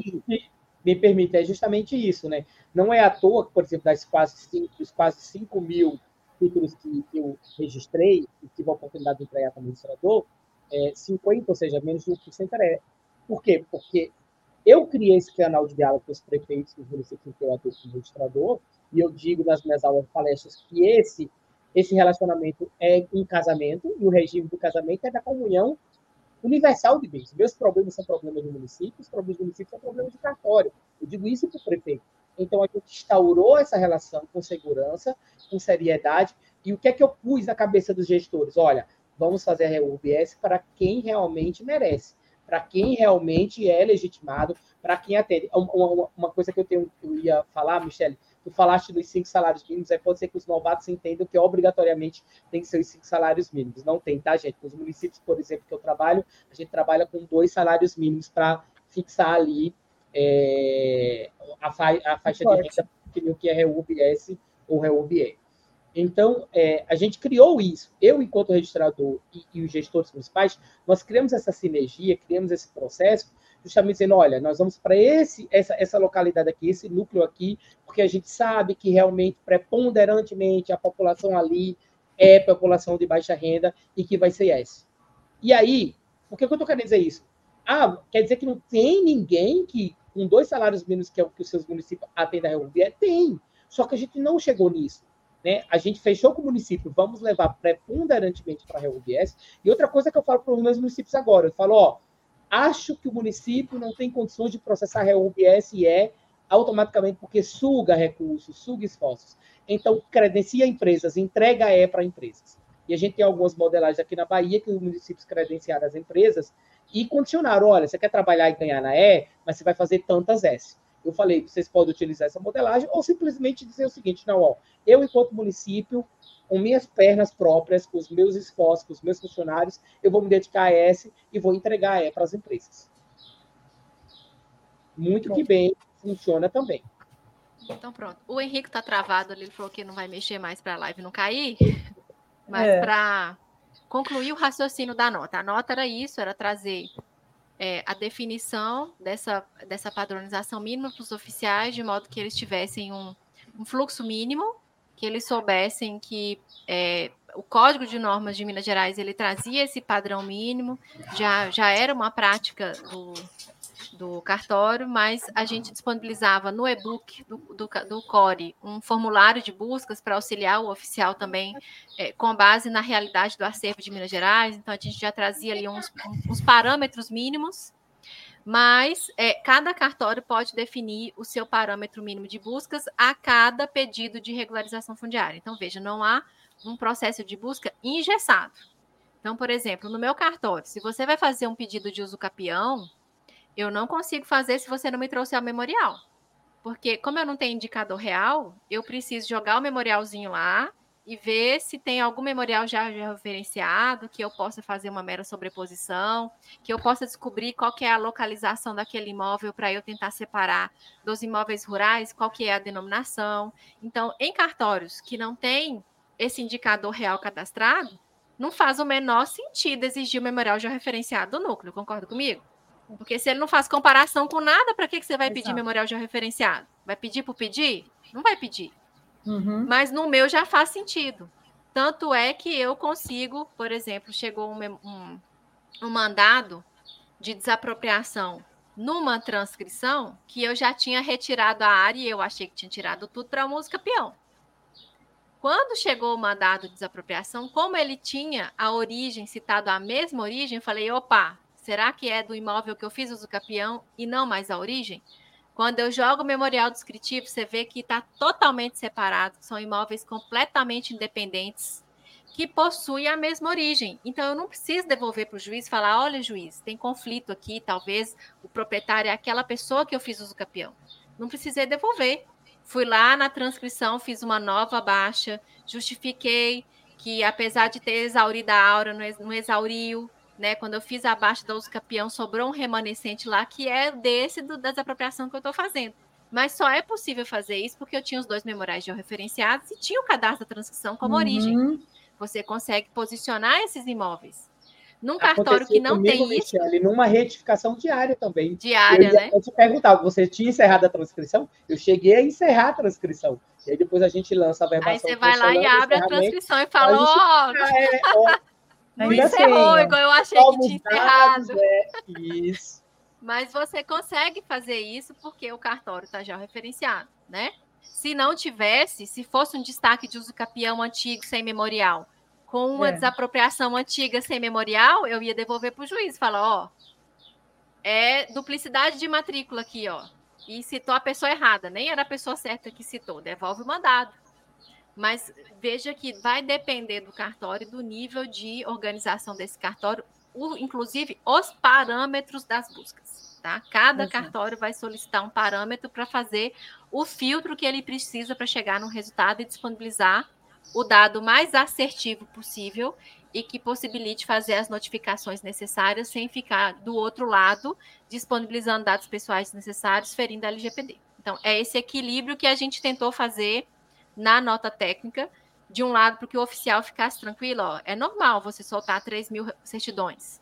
me permite, é justamente isso, né? Não é à toa que, por exemplo, das quase 5, dos quase 5 mil títulos que, eu registrei e tive a oportunidade de entregar como registrador, é, 50, ou seja, menos de 1% é. Por quê? Porque eu criei esse canal de diálogo com os prefeitos dos municípios que eu atuo como registrador, e eu digo nas minhas aulas palestras que esse esse relacionamento é um casamento e o regime do casamento é da comunhão universal de bens. Meus problemas são problemas do município, os problemas do município são problemas de cartório. Eu digo isso para o prefeito. Então, a gente instaurou essa relação com segurança, com seriedade. E o que é que eu pus na cabeça dos gestores? Olha, vamos fazer a RUBS para quem realmente merece, para quem realmente é legitimado, para quem atende. Uma, uma, coisa que eu, tenho, eu ia falar, Michele, tu falaste dos cinco salários mínimos, aí pode ser que os novatos entendam que obrigatoriamente tem que ser os cinco salários mínimos. Não tem, tá, gente? Nos municípios, por exemplo, que eu trabalho, a gente trabalha com dois salários mínimos para fixar ali é, a, fa a, faixa de renda que o que é REUBS ou REUBE. Então, é, a gente criou isso. Eu, enquanto registrador e, e, os gestores municipais, nós criamos essa sinergia, criamos esse processo justamente dizendo, olha, nós vamos para esse essa, essa localidade aqui, esse núcleo aqui, porque a gente sabe que realmente preponderantemente a população ali é população de baixa renda e que vai ser essa. E aí, por que eu estou querendo dizer isso? Ah, quer dizer que não tem ninguém que, com dois salários mínimos que é o que os seus municípios atendem a RUB? Tem. Só que a gente não chegou nisso. Né? A gente fechou com o município, vamos levar preponderantemente para a RUBS. E outra coisa que eu falo para os meus municípios agora, eu falo, ó, acho que o município não tem condições de processar RUBS e é automaticamente porque suga recursos, suga esforços. Então, credencia empresas, entrega E para empresas. E a gente tem algumas modelagens aqui na Bahia que os municípios credenciaram as empresas e condicionaram, olha, você quer trabalhar e ganhar na E, mas você vai fazer tantas S. Eu falei, vocês podem utilizar essa modelagem ou simplesmente dizer o seguinte, não, ó, eu, enquanto município, com minhas pernas próprias, com os meus esforços, com os meus funcionários, eu vou me dedicar a essa e vou entregar a E para as empresas. Muito que bem, funciona também. Então pronto. O Henrique está travado ali, ele falou que não vai mexer mais para a live não cair, mas é. para concluir o raciocínio da nota. A nota era isso, era trazer é, a definição dessa, dessa padronização mínima para os oficiais, de modo que eles tivessem um, um fluxo mínimo que eles soubessem que é, o Código de Normas de Minas Gerais ele trazia esse padrão mínimo, já, já era uma prática do, do cartório, mas a gente disponibilizava no e-book do, do, do, CORE um formulário de buscas para auxiliar o oficial também, é, com base na realidade do acervo de Minas Gerais. Então, a gente já trazia ali uns, uns parâmetros mínimos mas é, cada cartório pode definir o seu parâmetro mínimo de buscas a cada pedido de regularização fundiária. Então, veja, não há um processo de busca engessado. Então, por exemplo, no meu cartório, se você vai fazer um pedido de uso capião, eu não consigo fazer se você não me trouxer o memorial. Porque, como eu não tenho indicador real, eu preciso jogar o memorialzinho lá e ver se tem algum memorial já, referenciado, que eu possa fazer uma mera sobreposição, que eu possa descobrir qual que é a localização daquele imóvel para eu tentar separar dos imóveis rurais, qual que é a denominação. Então, em cartórios que não tem esse indicador real cadastrado, não faz o menor sentido exigir o memorial georreferenciado do núcleo, concorda comigo? Porque se ele não faz comparação com nada, para que, que você vai Exato. pedir memorial georreferenciado? Vai pedir por pedir? Não vai pedir. Uhum. Mas no meu já faz sentido. Tanto é que eu consigo, por exemplo, chegou um, um, um mandado de desapropriação numa transcrição que eu já tinha retirado a área e eu achei que tinha tirado tudo para a música peão. Quando chegou o mandado de desapropriação, como ele tinha a origem, citado a mesma origem, falei: opa, será que é do imóvel que eu fiz uso capião e não mais a origem? Quando eu jogo o memorial descritivo, você vê que está totalmente separado, são imóveis completamente independentes que possuem a mesma origem. Então, eu não preciso devolver para o juiz e falar: olha, juiz, tem conflito aqui, talvez o proprietário é aquela pessoa que eu fiz uso capião. Não precisei devolver. Fui lá na transcrição, fiz uma nova baixa, justifiquei que, apesar de ter exaurido a aura, não exauriu, né? Quando eu fiz a baixa do uso capião, sobrou um remanescente lá que é desse do, da desapropriação que eu estou fazendo. Mas só é possível fazer isso porque eu tinha os dois memoriais georreferenciados e tinha o cadastro da transcrição como uhum. origem. Você consegue posicionar esses imóveis. Num cartório que não tem isso. Michele, numa retificação diária também. Diária, né? Eu te perguntava, você tinha encerrado a transcrição? Eu cheguei a encerrar a transcrição. E aí depois a gente lança a verbação. Aí você vai lá e abre a transcrição e fala, ó, Não encerrou, assim, igual eu achei que tinha encerrado. É, isso. Mas você consegue fazer isso porque o cartório está já referenciado, né? Se não tivesse, se fosse um destaque de uso capião antigo sem memorial, com uma é. desapropriação antiga sem memorial, eu ia devolver para o juiz, falar, ó, é duplicidade de matrícula aqui, ó. E citou a pessoa errada, nem era a pessoa certa que citou, devolve o mandado. Mas veja que vai depender do cartório, do nível de organização desse cartório, o, inclusive os parâmetros das buscas. Tá? Cada Exato. cartório vai solicitar um parâmetro para fazer o filtro que ele precisa para chegar no resultado e disponibilizar o dado mais assertivo possível e que possibilite fazer as notificações necessárias sem ficar do outro lado disponibilizando dados pessoais necessários, ferindo a LGPD. Então, é esse equilíbrio que a gente tentou fazer na nota técnica, de um lado, para que o oficial ficasse tranquilo, ó, é normal você soltar 3 mil certidões.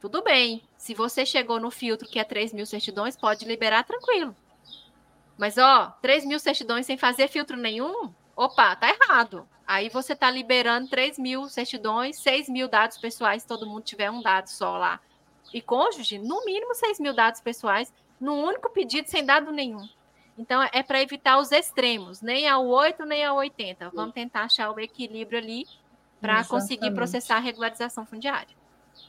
Tudo bem, se você chegou no filtro que é 3 mil certidões, pode liberar tranquilo. Mas, ó, 3 mil certidões sem fazer filtro nenhum, opa, tá errado. Aí você tá liberando 3 mil certidões, 6 mil dados pessoais, todo mundo tiver um dado só lá. E cônjuge, no mínimo 6 mil dados pessoais, num único pedido sem dado nenhum. Então, é para evitar os extremos, nem ao 8, nem ao 80. Vamos tentar achar o equilíbrio ali para conseguir processar a regularização fundiária.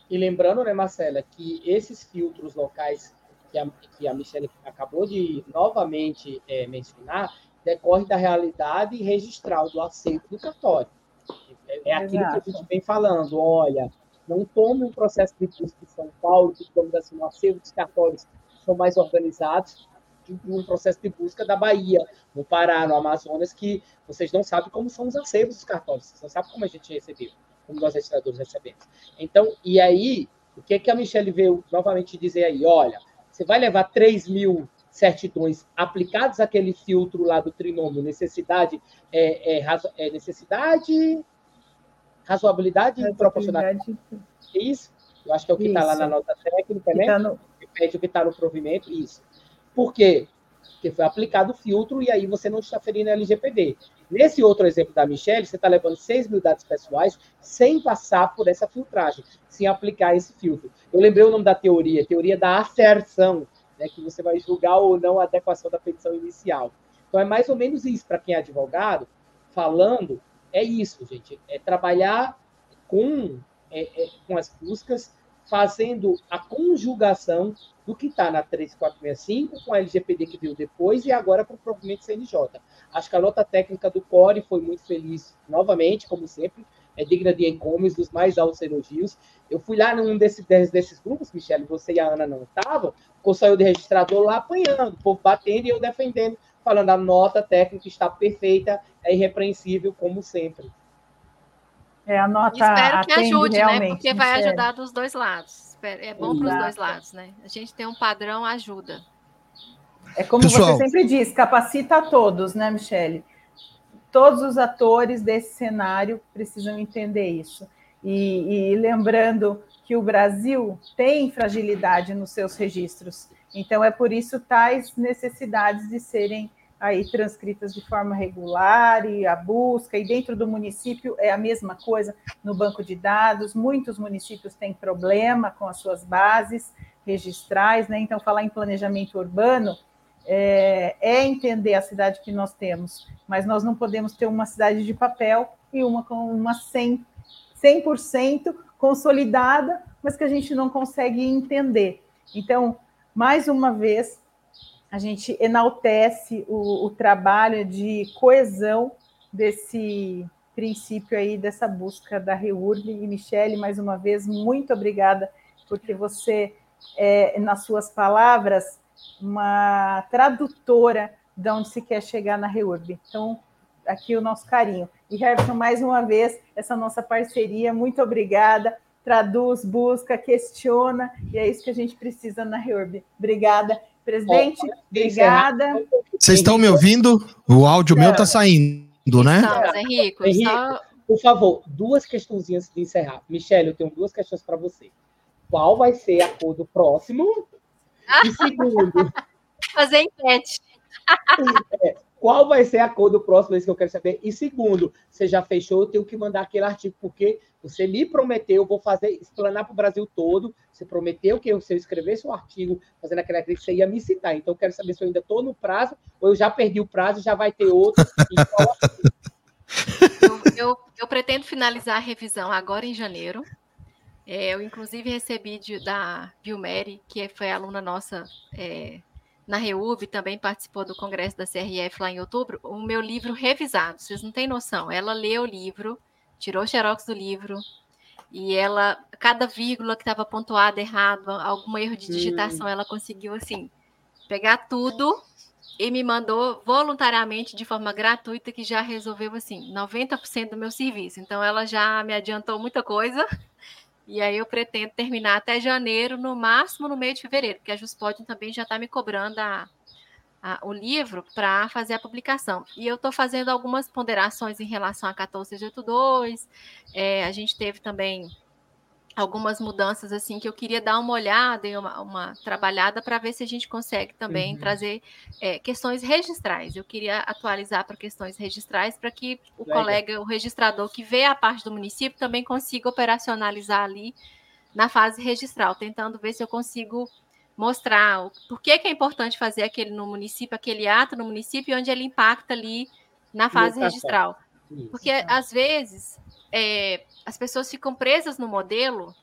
E lembrando, né, Marcela, que esses filtros locais que a, que a Michelle acabou de novamente é, mencionar, decorre da realidade registral do aceito do cartório. É, é aquilo Exato. que a gente vem falando, olha, não tome um processo de busca em São Paulo, que, digamos assim, no acervo dos cartórios são mais organizados, um processo de busca da Bahia, no Pará, no Amazonas, que vocês não sabem como são os acervos dos cartórios, vocês não sabem como a gente recebeu, como nós registradores recebemos. Então, e aí, o que, que a Michelle veio novamente dizer aí? Olha, você vai levar 3 mil certidões aplicados àquele filtro lá do trinômio, necessidade, é, é, razo, é necessidade, razoabilidade e proporcionalidade. É isso? Eu acho que é o que está lá na nota técnica, né? Tá no... Pede o que está no provimento, isso. Por quê? Porque foi aplicado o filtro e aí você não está ferindo a LGPD. Nesse outro exemplo da Michelle, você está levando 6 mil dados pessoais sem passar por essa filtragem, sem aplicar esse filtro. Eu lembrei o nome da teoria, teoria da asserção, né, que você vai julgar ou não a adequação da petição inicial. Então é mais ou menos isso para quem é advogado, falando, é isso, gente, é trabalhar com, é, é, com as buscas, fazendo a conjugação do que está na 3465, com a LGPD que veio depois e agora com o provimento CNJ. Acho que a nota técnica do CORE foi muito feliz, novamente, como sempre, é digna de encomes, dos mais altos elogios. Eu fui lá num desse, desses grupos, Michele, você e a Ana não estavam, só eu de registrador lá apanhando, o povo batendo e eu defendendo, falando a nota técnica está perfeita, é irrepreensível, como sempre. É, a nota Espero que ajude, né? Porque vai ajudar dos dois lados é bom para os dois lados, né? A gente tem um padrão, ajuda. É como Pessoal. você sempre diz, capacita a todos, né, Michele? Todos os atores desse cenário precisam entender isso. E, e lembrando que o Brasil tem fragilidade nos seus registros. Então, é por isso tais necessidades de serem aí transcritas de forma regular e a busca, e dentro do município é a mesma coisa no banco de dados. Muitos municípios têm problema com as suas bases registrais, né? Então, falar em planejamento urbano é, é entender a cidade que nós temos, mas nós não podemos ter uma cidade de papel e uma com uma 100%, 100% consolidada, mas que a gente não consegue entender. Então, mais uma vez, a gente enaltece o, o trabalho de coesão desse princípio aí, dessa busca da REURB. E, Michele, mais uma vez, muito obrigada, porque você, é, nas suas palavras, uma tradutora de onde se quer chegar na REURB. Então, aqui o nosso carinho. E, Herson, mais uma vez, essa nossa parceria, muito obrigada. Traduz, busca, questiona, e é isso que a gente precisa na REURB. Obrigada. Presidente, obrigada. Vocês estão me ouvindo? O áudio meu está saindo, né? Estamos, Henrique. Henrique só... Por favor, duas questãozinhas de encerrar. Michele, eu tenho duas questões para você. Qual vai ser a cor do próximo? E segundo. Fazer enquete. É, qual vai ser a cor do próximo? É isso que eu quero saber. E segundo, você já fechou, eu tenho que mandar aquele artigo, porque você me prometeu, eu vou fazer, explanar para o Brasil todo. Você prometeu que eu, se eu escrevesse um artigo fazendo aquela crítica, você ia me citar. Então, eu quero saber se eu ainda estou no prazo ou eu já perdi o prazo já vai ter outro. eu, eu, eu, pretendo finalizar a revisão agora em janeiro. É, eu, inclusive, recebi de, da Vilmere, que foi aluna nossa é, na REUB, também participou do congresso da CRF lá em outubro, o meu livro revisado. Vocês não têm noção. Ela leu o livro tirou o xerox do livro e ela, cada vírgula que estava pontuada errado, algum erro de digitação, hum. ela conseguiu assim pegar tudo e me mandou voluntariamente de forma gratuita que já resolveu assim 90% do meu serviço. Então ela já me adiantou muita coisa. E aí eu pretendo terminar até janeiro, no máximo no meio de fevereiro, porque a Juspod também já está me cobrando a, a, o livro para fazer a publicação. E eu estou fazendo algumas ponderações em relação a 1482. É, a gente teve também algumas mudanças assim que eu queria dar uma olhada e uma, uma trabalhada para ver se a gente consegue também uhum. trazer é, questões registrais. Eu queria atualizar para questões registrais para que o Legal. colega, o registrador que vê a parte do município também consiga operacionalizar ali na fase registral, tentando ver se eu consigo mostrar o, por que, que é importante fazer aquele no município, aquele ato no município, onde ele impacta ali na fase registral. Porque, às vezes, é, as pessoas ficam presas no modelo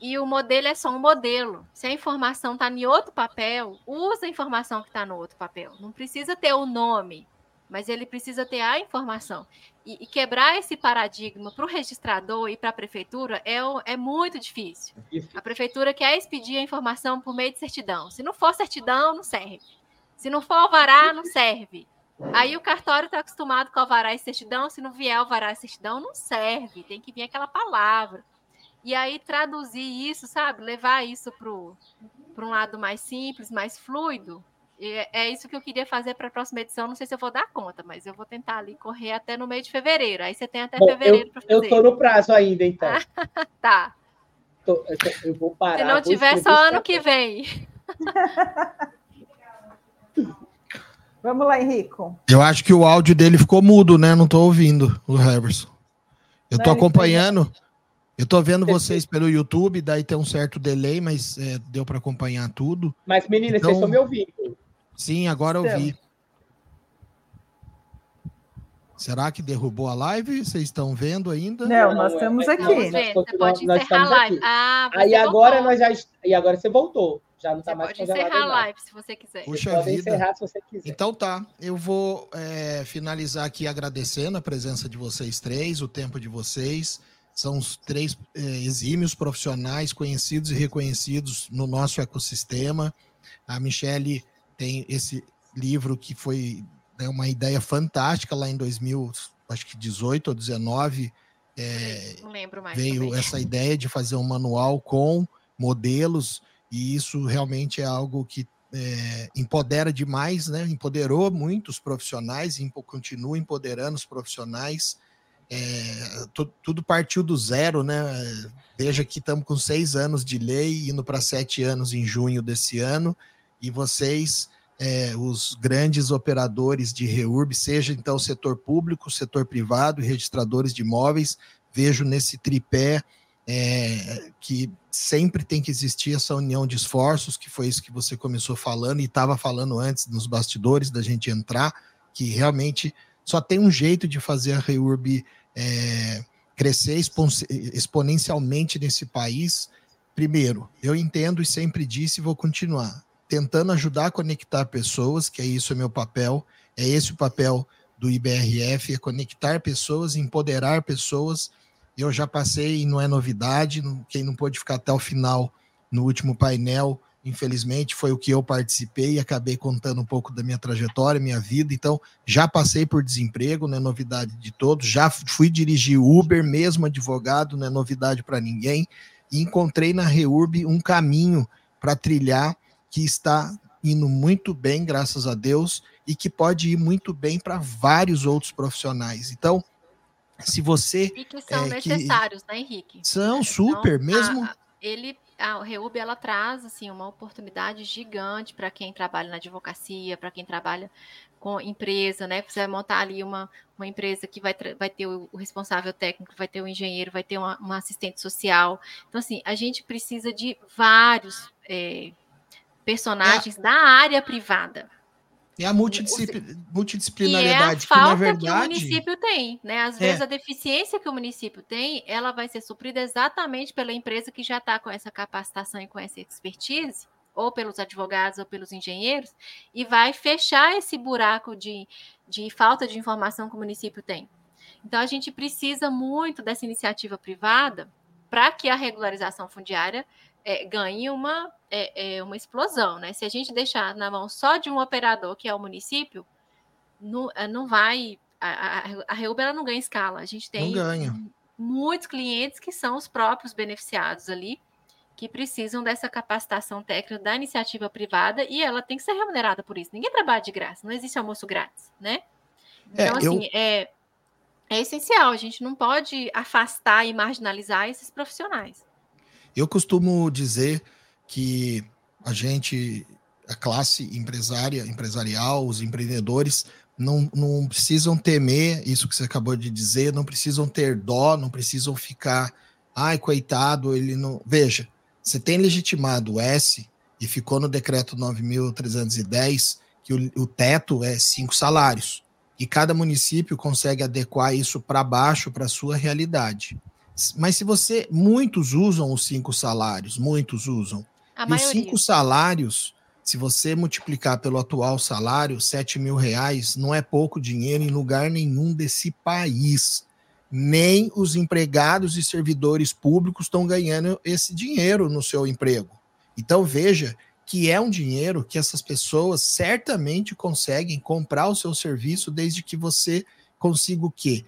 e o modelo é só um modelo. Se a informação está em outro papel, usa a informação que está no outro papel. Não precisa ter o nome, mas ele precisa ter a informação. E, e quebrar esse paradigma para o registrador e para a prefeitura é, é muito difícil. A prefeitura quer expedir a informação por meio de certidão. Se não for certidão, não serve. Se não for alvará, não serve. Aí o cartório está acostumado com alvará e certidão. Se não vier alvará e certidão, não serve. Tem que vir aquela palavra. E aí traduzir isso, sabe? Levar isso para um lado mais simples, mais fluido, é, é isso que eu queria fazer para a próxima edição. Não sei se eu vou dar conta, mas eu vou tentar ali correr até no meio de fevereiro. Aí você tem até Bom, fevereiro para fazer. Eu estou no prazo ainda, então. tá. Tô, eu vou parar. Se não tiver, só ano que vem. Vamos lá, Henrico. Eu acho que o áudio dele ficou mudo, né? Não estou ouvindo o Heverson. Eu estou acompanhando. Eu estou vendo vocês pelo YouTube, daí tem um certo delay, mas é, deu para acompanhar tudo. Mas, meninas, então, vocês estão me ouvindo? Sim, agora eu vi. Será que derrubou a live? Vocês estão vendo ainda? Não, nós estamos aqui. Não, você pode encerrar a live. Ah, Aí agora nós já e agora você voltou. Já não está mais pode encerrar a live se você quiser. Puxa pode vida. encerrar se você quiser. Então tá, eu vou é, finalizar aqui agradecendo a presença de vocês três, o tempo de vocês. São os três é, exímios profissionais conhecidos e reconhecidos no nosso ecossistema. A Michele tem esse livro que foi né, uma ideia fantástica lá em 2000, acho que 18 ou 19. É, Não lembro mais. Veio também. essa ideia de fazer um manual com modelos, e isso realmente é algo que é, empodera demais, né? Empoderou muitos profissionais e continua empoderando os profissionais. é, tudo partiu do zero, né? Veja que estamos com seis anos de lei, indo para sete anos em junho desse ano, e vocês, é, os grandes operadores de REURB, seja então setor público, setor privado registradores de imóveis, vejo nesse tripé é, que sempre tem que existir essa união de esforços, que foi isso que você começou falando e estava falando antes nos bastidores da gente entrar, que realmente só tem um jeito de fazer a REURB é, crescer exponencialmente nesse país. Primeiro, eu entendo e sempre disse e vou continuar tentando ajudar a conectar pessoas, que é isso é meu papel, é esse o papel do IBRF, é conectar pessoas, empoderar pessoas eu já passei, não é novidade, quem não pôde ficar até o final no último painel, infelizmente, foi o que eu participei e acabei contando um pouco da minha trajetória, minha vida. Então, já passei por desemprego, não é novidade de todos. Já fui dirigir Uber, mesmo advogado, não é novidade para ninguém. E encontrei na Reurb um caminho para trilhar que está indo muito bem, graças a Deus, e que pode ir muito bem para vários outros profissionais. Então, se você. E que são é, necessários, que... né, Henrique? São então, super, então, mesmo. A, ele, a Reub, ela traz assim, uma oportunidade gigante para quem trabalha na advocacia, para quem trabalha com empresa, né? Você vai montar ali uma, uma empresa que vai, vai ter o, o responsável técnico, vai ter o engenheiro, vai ter uma, uma, assistente social. Então, assim, a gente precisa de vários é, personagens é. da área privada. É a multidisciplinariedade. Que é a falta que, verdade, que o município tem, né? Às vezes é. a deficiência que o município tem, ela vai ser suprida exatamente pela empresa que já está com essa capacitação e com essa expertise, ou pelos advogados ou pelos engenheiros, e vai fechar esse buraco de, de falta de informação que o município tem. Então a gente precisa muito dessa iniciativa privada para que a regularização fundiária é, ganhe uma, é, é, uma explosão, né? Se a gente deixar na mão só de um operador, que é o município, não, é, não vai. A, a, a ela não ganha escala. A gente tem muitos clientes que são os próprios beneficiados ali, que precisam dessa capacitação técnica da iniciativa privada e ela tem que ser remunerada por isso. Ninguém trabalha de graça, não existe almoço grátis, né? É, então, assim, eu... é, é essencial, a gente não pode afastar e marginalizar esses profissionais. Eu costumo dizer que a gente, a classe empresária, empresarial, os empreendedores, não, não precisam temer isso que você acabou de dizer, não precisam ter dó, não precisam ficar, ai, coitado, ele não. Veja, você tem legitimado o S e ficou no decreto 9.310 que o, o teto é cinco salários. E cada município consegue adequar isso para baixo para a sua realidade. Mas se você. Muitos usam os cinco salários, muitos usam. A e maioria. os cinco salários, se você multiplicar pelo atual salário, 7 mil reais, não é pouco dinheiro em lugar nenhum desse país. Nem os empregados e servidores públicos estão ganhando esse dinheiro no seu emprego. Então veja que é um dinheiro que essas pessoas certamente conseguem comprar o seu serviço desde que você consiga o quê?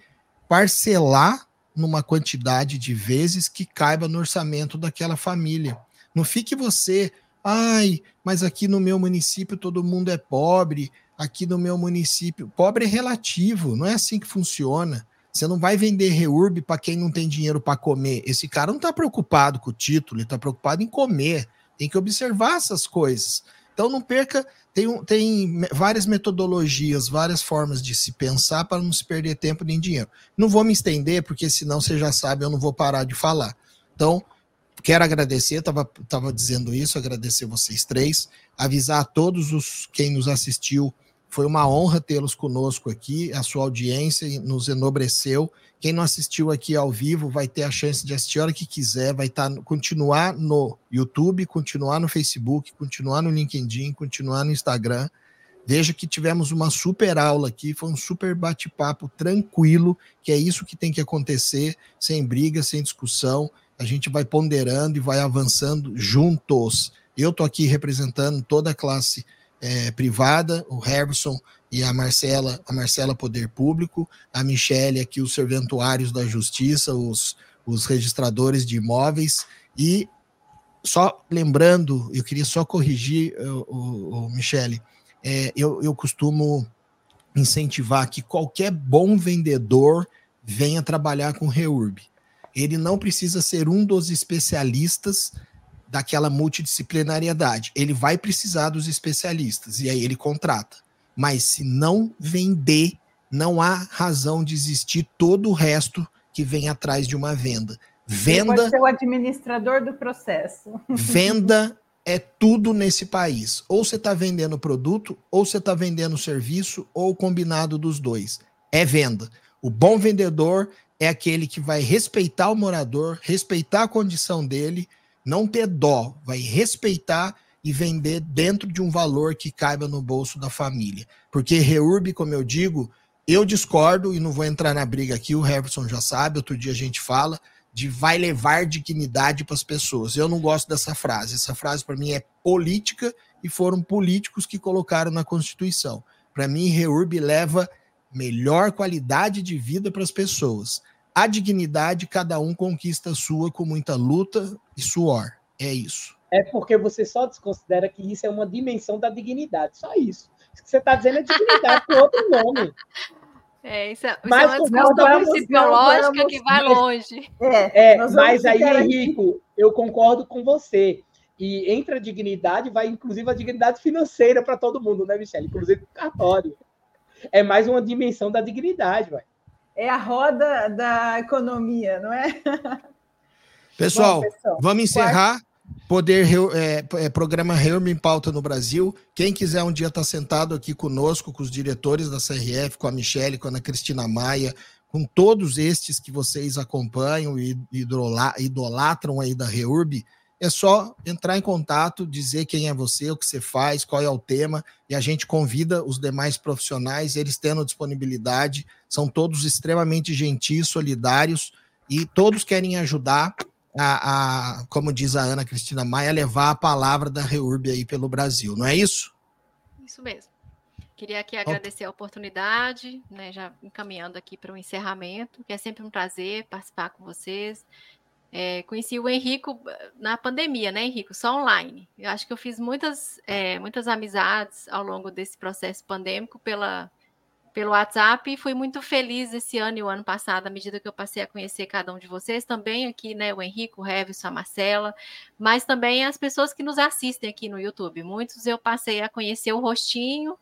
Parcelar numa quantidade de vezes que caiba no orçamento daquela família. Não fique você, ai, mas aqui no meu município todo mundo é pobre, aqui no meu município. Pobre é relativo, não é assim que funciona. Você não vai vender reurb para quem não tem dinheiro para comer. Esse cara não está preocupado com o título, ele está preocupado em comer. Tem que observar essas coisas. Então não perca, tem, tem várias metodologias, várias formas de se pensar para não se perder tempo nem dinheiro. Não vou me estender, porque senão você já sabe, eu não vou parar de falar. Então, quero agradecer, estava tava dizendo isso, agradecer vocês três, avisar a todos os quem nos assistiu foi uma honra tê-los conosco aqui, a sua audiência nos enobreceu. Quem não assistiu aqui ao vivo vai ter a chance de assistir a hora que quiser, vai tá, continuar no YouTube, continuar no Facebook, continuar no LinkedIn, continuar no Instagram. Veja que tivemos uma super aula aqui, foi um super bate-papo tranquilo, que é isso que tem que acontecer, sem briga, sem discussão. A gente vai ponderando e vai avançando juntos. Eu estou aqui representando toda a classe é, privada, o Herbson e a Marcela, a Marcela Poder Público, a Michele aqui, os serventuários da Justiça, os, os registradores de imóveis, e só lembrando, eu queria só corrigir, o, o, Michele, é, eu, eu costumo incentivar que qualquer bom vendedor venha trabalhar com REURB. Ele não precisa ser um dos especialistas daquela multidisciplinariedade. Ele vai precisar dos especialistas e aí ele contrata. Mas se não vender, não há razão de existir todo o resto que vem atrás de uma venda. Venda. Ele pode ser o administrador do processo. Venda é tudo nesse país. Ou você está vendendo produto, ou você está vendendo serviço, ou o combinado dos dois. É venda. O bom vendedor é aquele que vai respeitar o morador, respeitar a condição dele, não ter dó, vai respeitar e vender dentro de um valor que caiba no bolso da família. Porque Reurb, como eu digo, eu discordo e não vou entrar na briga aqui, o Heverson já sabe, outro dia a gente fala de vai levar dignidade para as pessoas. Eu não gosto dessa frase. Essa frase para mim é política e foram políticos que colocaram na Constituição. Para mim, Reurb leva melhor qualidade de vida para as pessoas. A dignidade, cada um conquista a sua com muita luta e suor. É isso. É porque você só desconsidera que isso é uma dimensão da dignidade. Só isso. O que você está dizendo é dignidade com outro nome. É, isso é, mas, isso é uma discussão principiológica que vai longe. É, é mas aí, Henrico, eu concordo com você. E entre a dignidade, vai inclusive a dignidade financeira para todo mundo, né, Michele? Inclusive o cartório é mais uma dimensão da dignidade, vai. É a roda da economia, não é? Pessoal, Bom, pessoal vamos encerrar. Poder é, é, programa Reúne em Pauta no Brasil. Quem quiser um dia estar tá sentado aqui conosco, com os diretores da CRF, com a Michelle, com a Ana Cristina Maia, com todos estes que vocês acompanham e idolatram aí da Reurb, é só entrar em contato, dizer quem é você, o que você faz, qual é o tema, e a gente convida os demais profissionais, eles tendo disponibilidade, são todos extremamente gentis, solidários, e todos querem ajudar a, a como diz a Ana Cristina Maia, levar a palavra da Reurb aí pelo Brasil, não é isso? Isso mesmo. Queria aqui agradecer a oportunidade, né, já encaminhando aqui para o encerramento, que é sempre um prazer participar com vocês. É, conheci o Henrico eh, na pandemia, né, Henrico? Só online. Eu acho que eu fiz muitas, é, muitas amizades ao longo desse processo pandêmico pela, pelo WhatsApp e fui muito feliz esse ano e o ano passado, à medida que eu passei a conhecer cada um de vocês, também aqui, né, o Henrico, o Revson, a Marcela, mas também as pessoas que nos assistem aqui no YouTube. Muitos eu passei a conhecer o rostinho,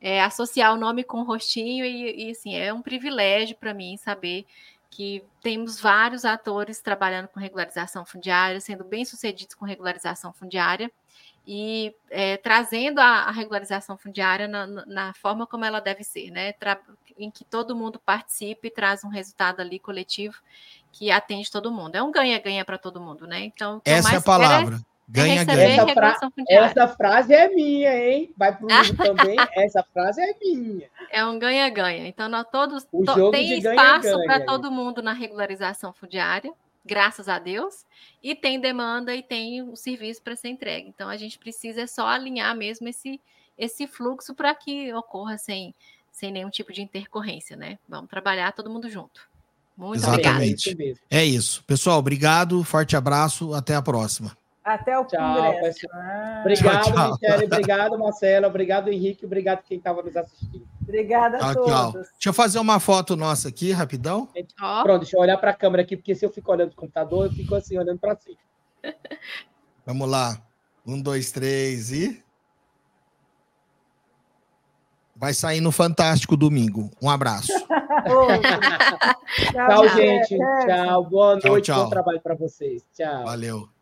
é, associar o nome com o rostinho e, e assim, é um privilégio para mim saber que temos vários atores trabalhando com regularização fundiária, sendo bem-sucedidos com regularização fundiária e é, trazendo a, a, regularização fundiária na, na, forma como ela deve ser, né? Tra em que todo mundo participe e traz um resultado ali coletivo que atende todo mundo. É um ganha-ganha para todo mundo, né? Então, essa é a palavra. É ganha, ganha. Essa, fra essa, frase é minha, hein? Vai para o livro também. Essa frase é minha. É um ganha-ganha. Então, nós todos to tem espaço para todo mundo na regularização fundiária, graças a Deus, e tem demanda e tem o serviço para ser entregue. Então, a gente precisa só alinhar mesmo esse, esse fluxo para que ocorra sem, sem nenhum tipo de intercorrência, né? Vamos trabalhar todo mundo junto. Muito Exatamente. Obrigado. É isso. Pessoal, obrigado, forte abraço, até a próxima. Até o tchau, congresso. Ah. Obrigado, tchau, Michele. Obrigado, Marcelo. Obrigado, Henrique. Obrigado quem estava nos assistindo. Obrigada a tchau, todos. Tchau. Deixa eu fazer uma foto nossa aqui, rapidão. Pronto, deixa eu olhar para a câmera aqui, porque se eu fico olhando o computador, eu fico assim, olhando para cima. Vamos lá. Um, dois, três e. Vai sair no Fantástico domingo. Um abraço. tchau, gente. Tchau. Boa noite. Tchau, tchau. Bom trabalho para vocês. Tchau. Valeu.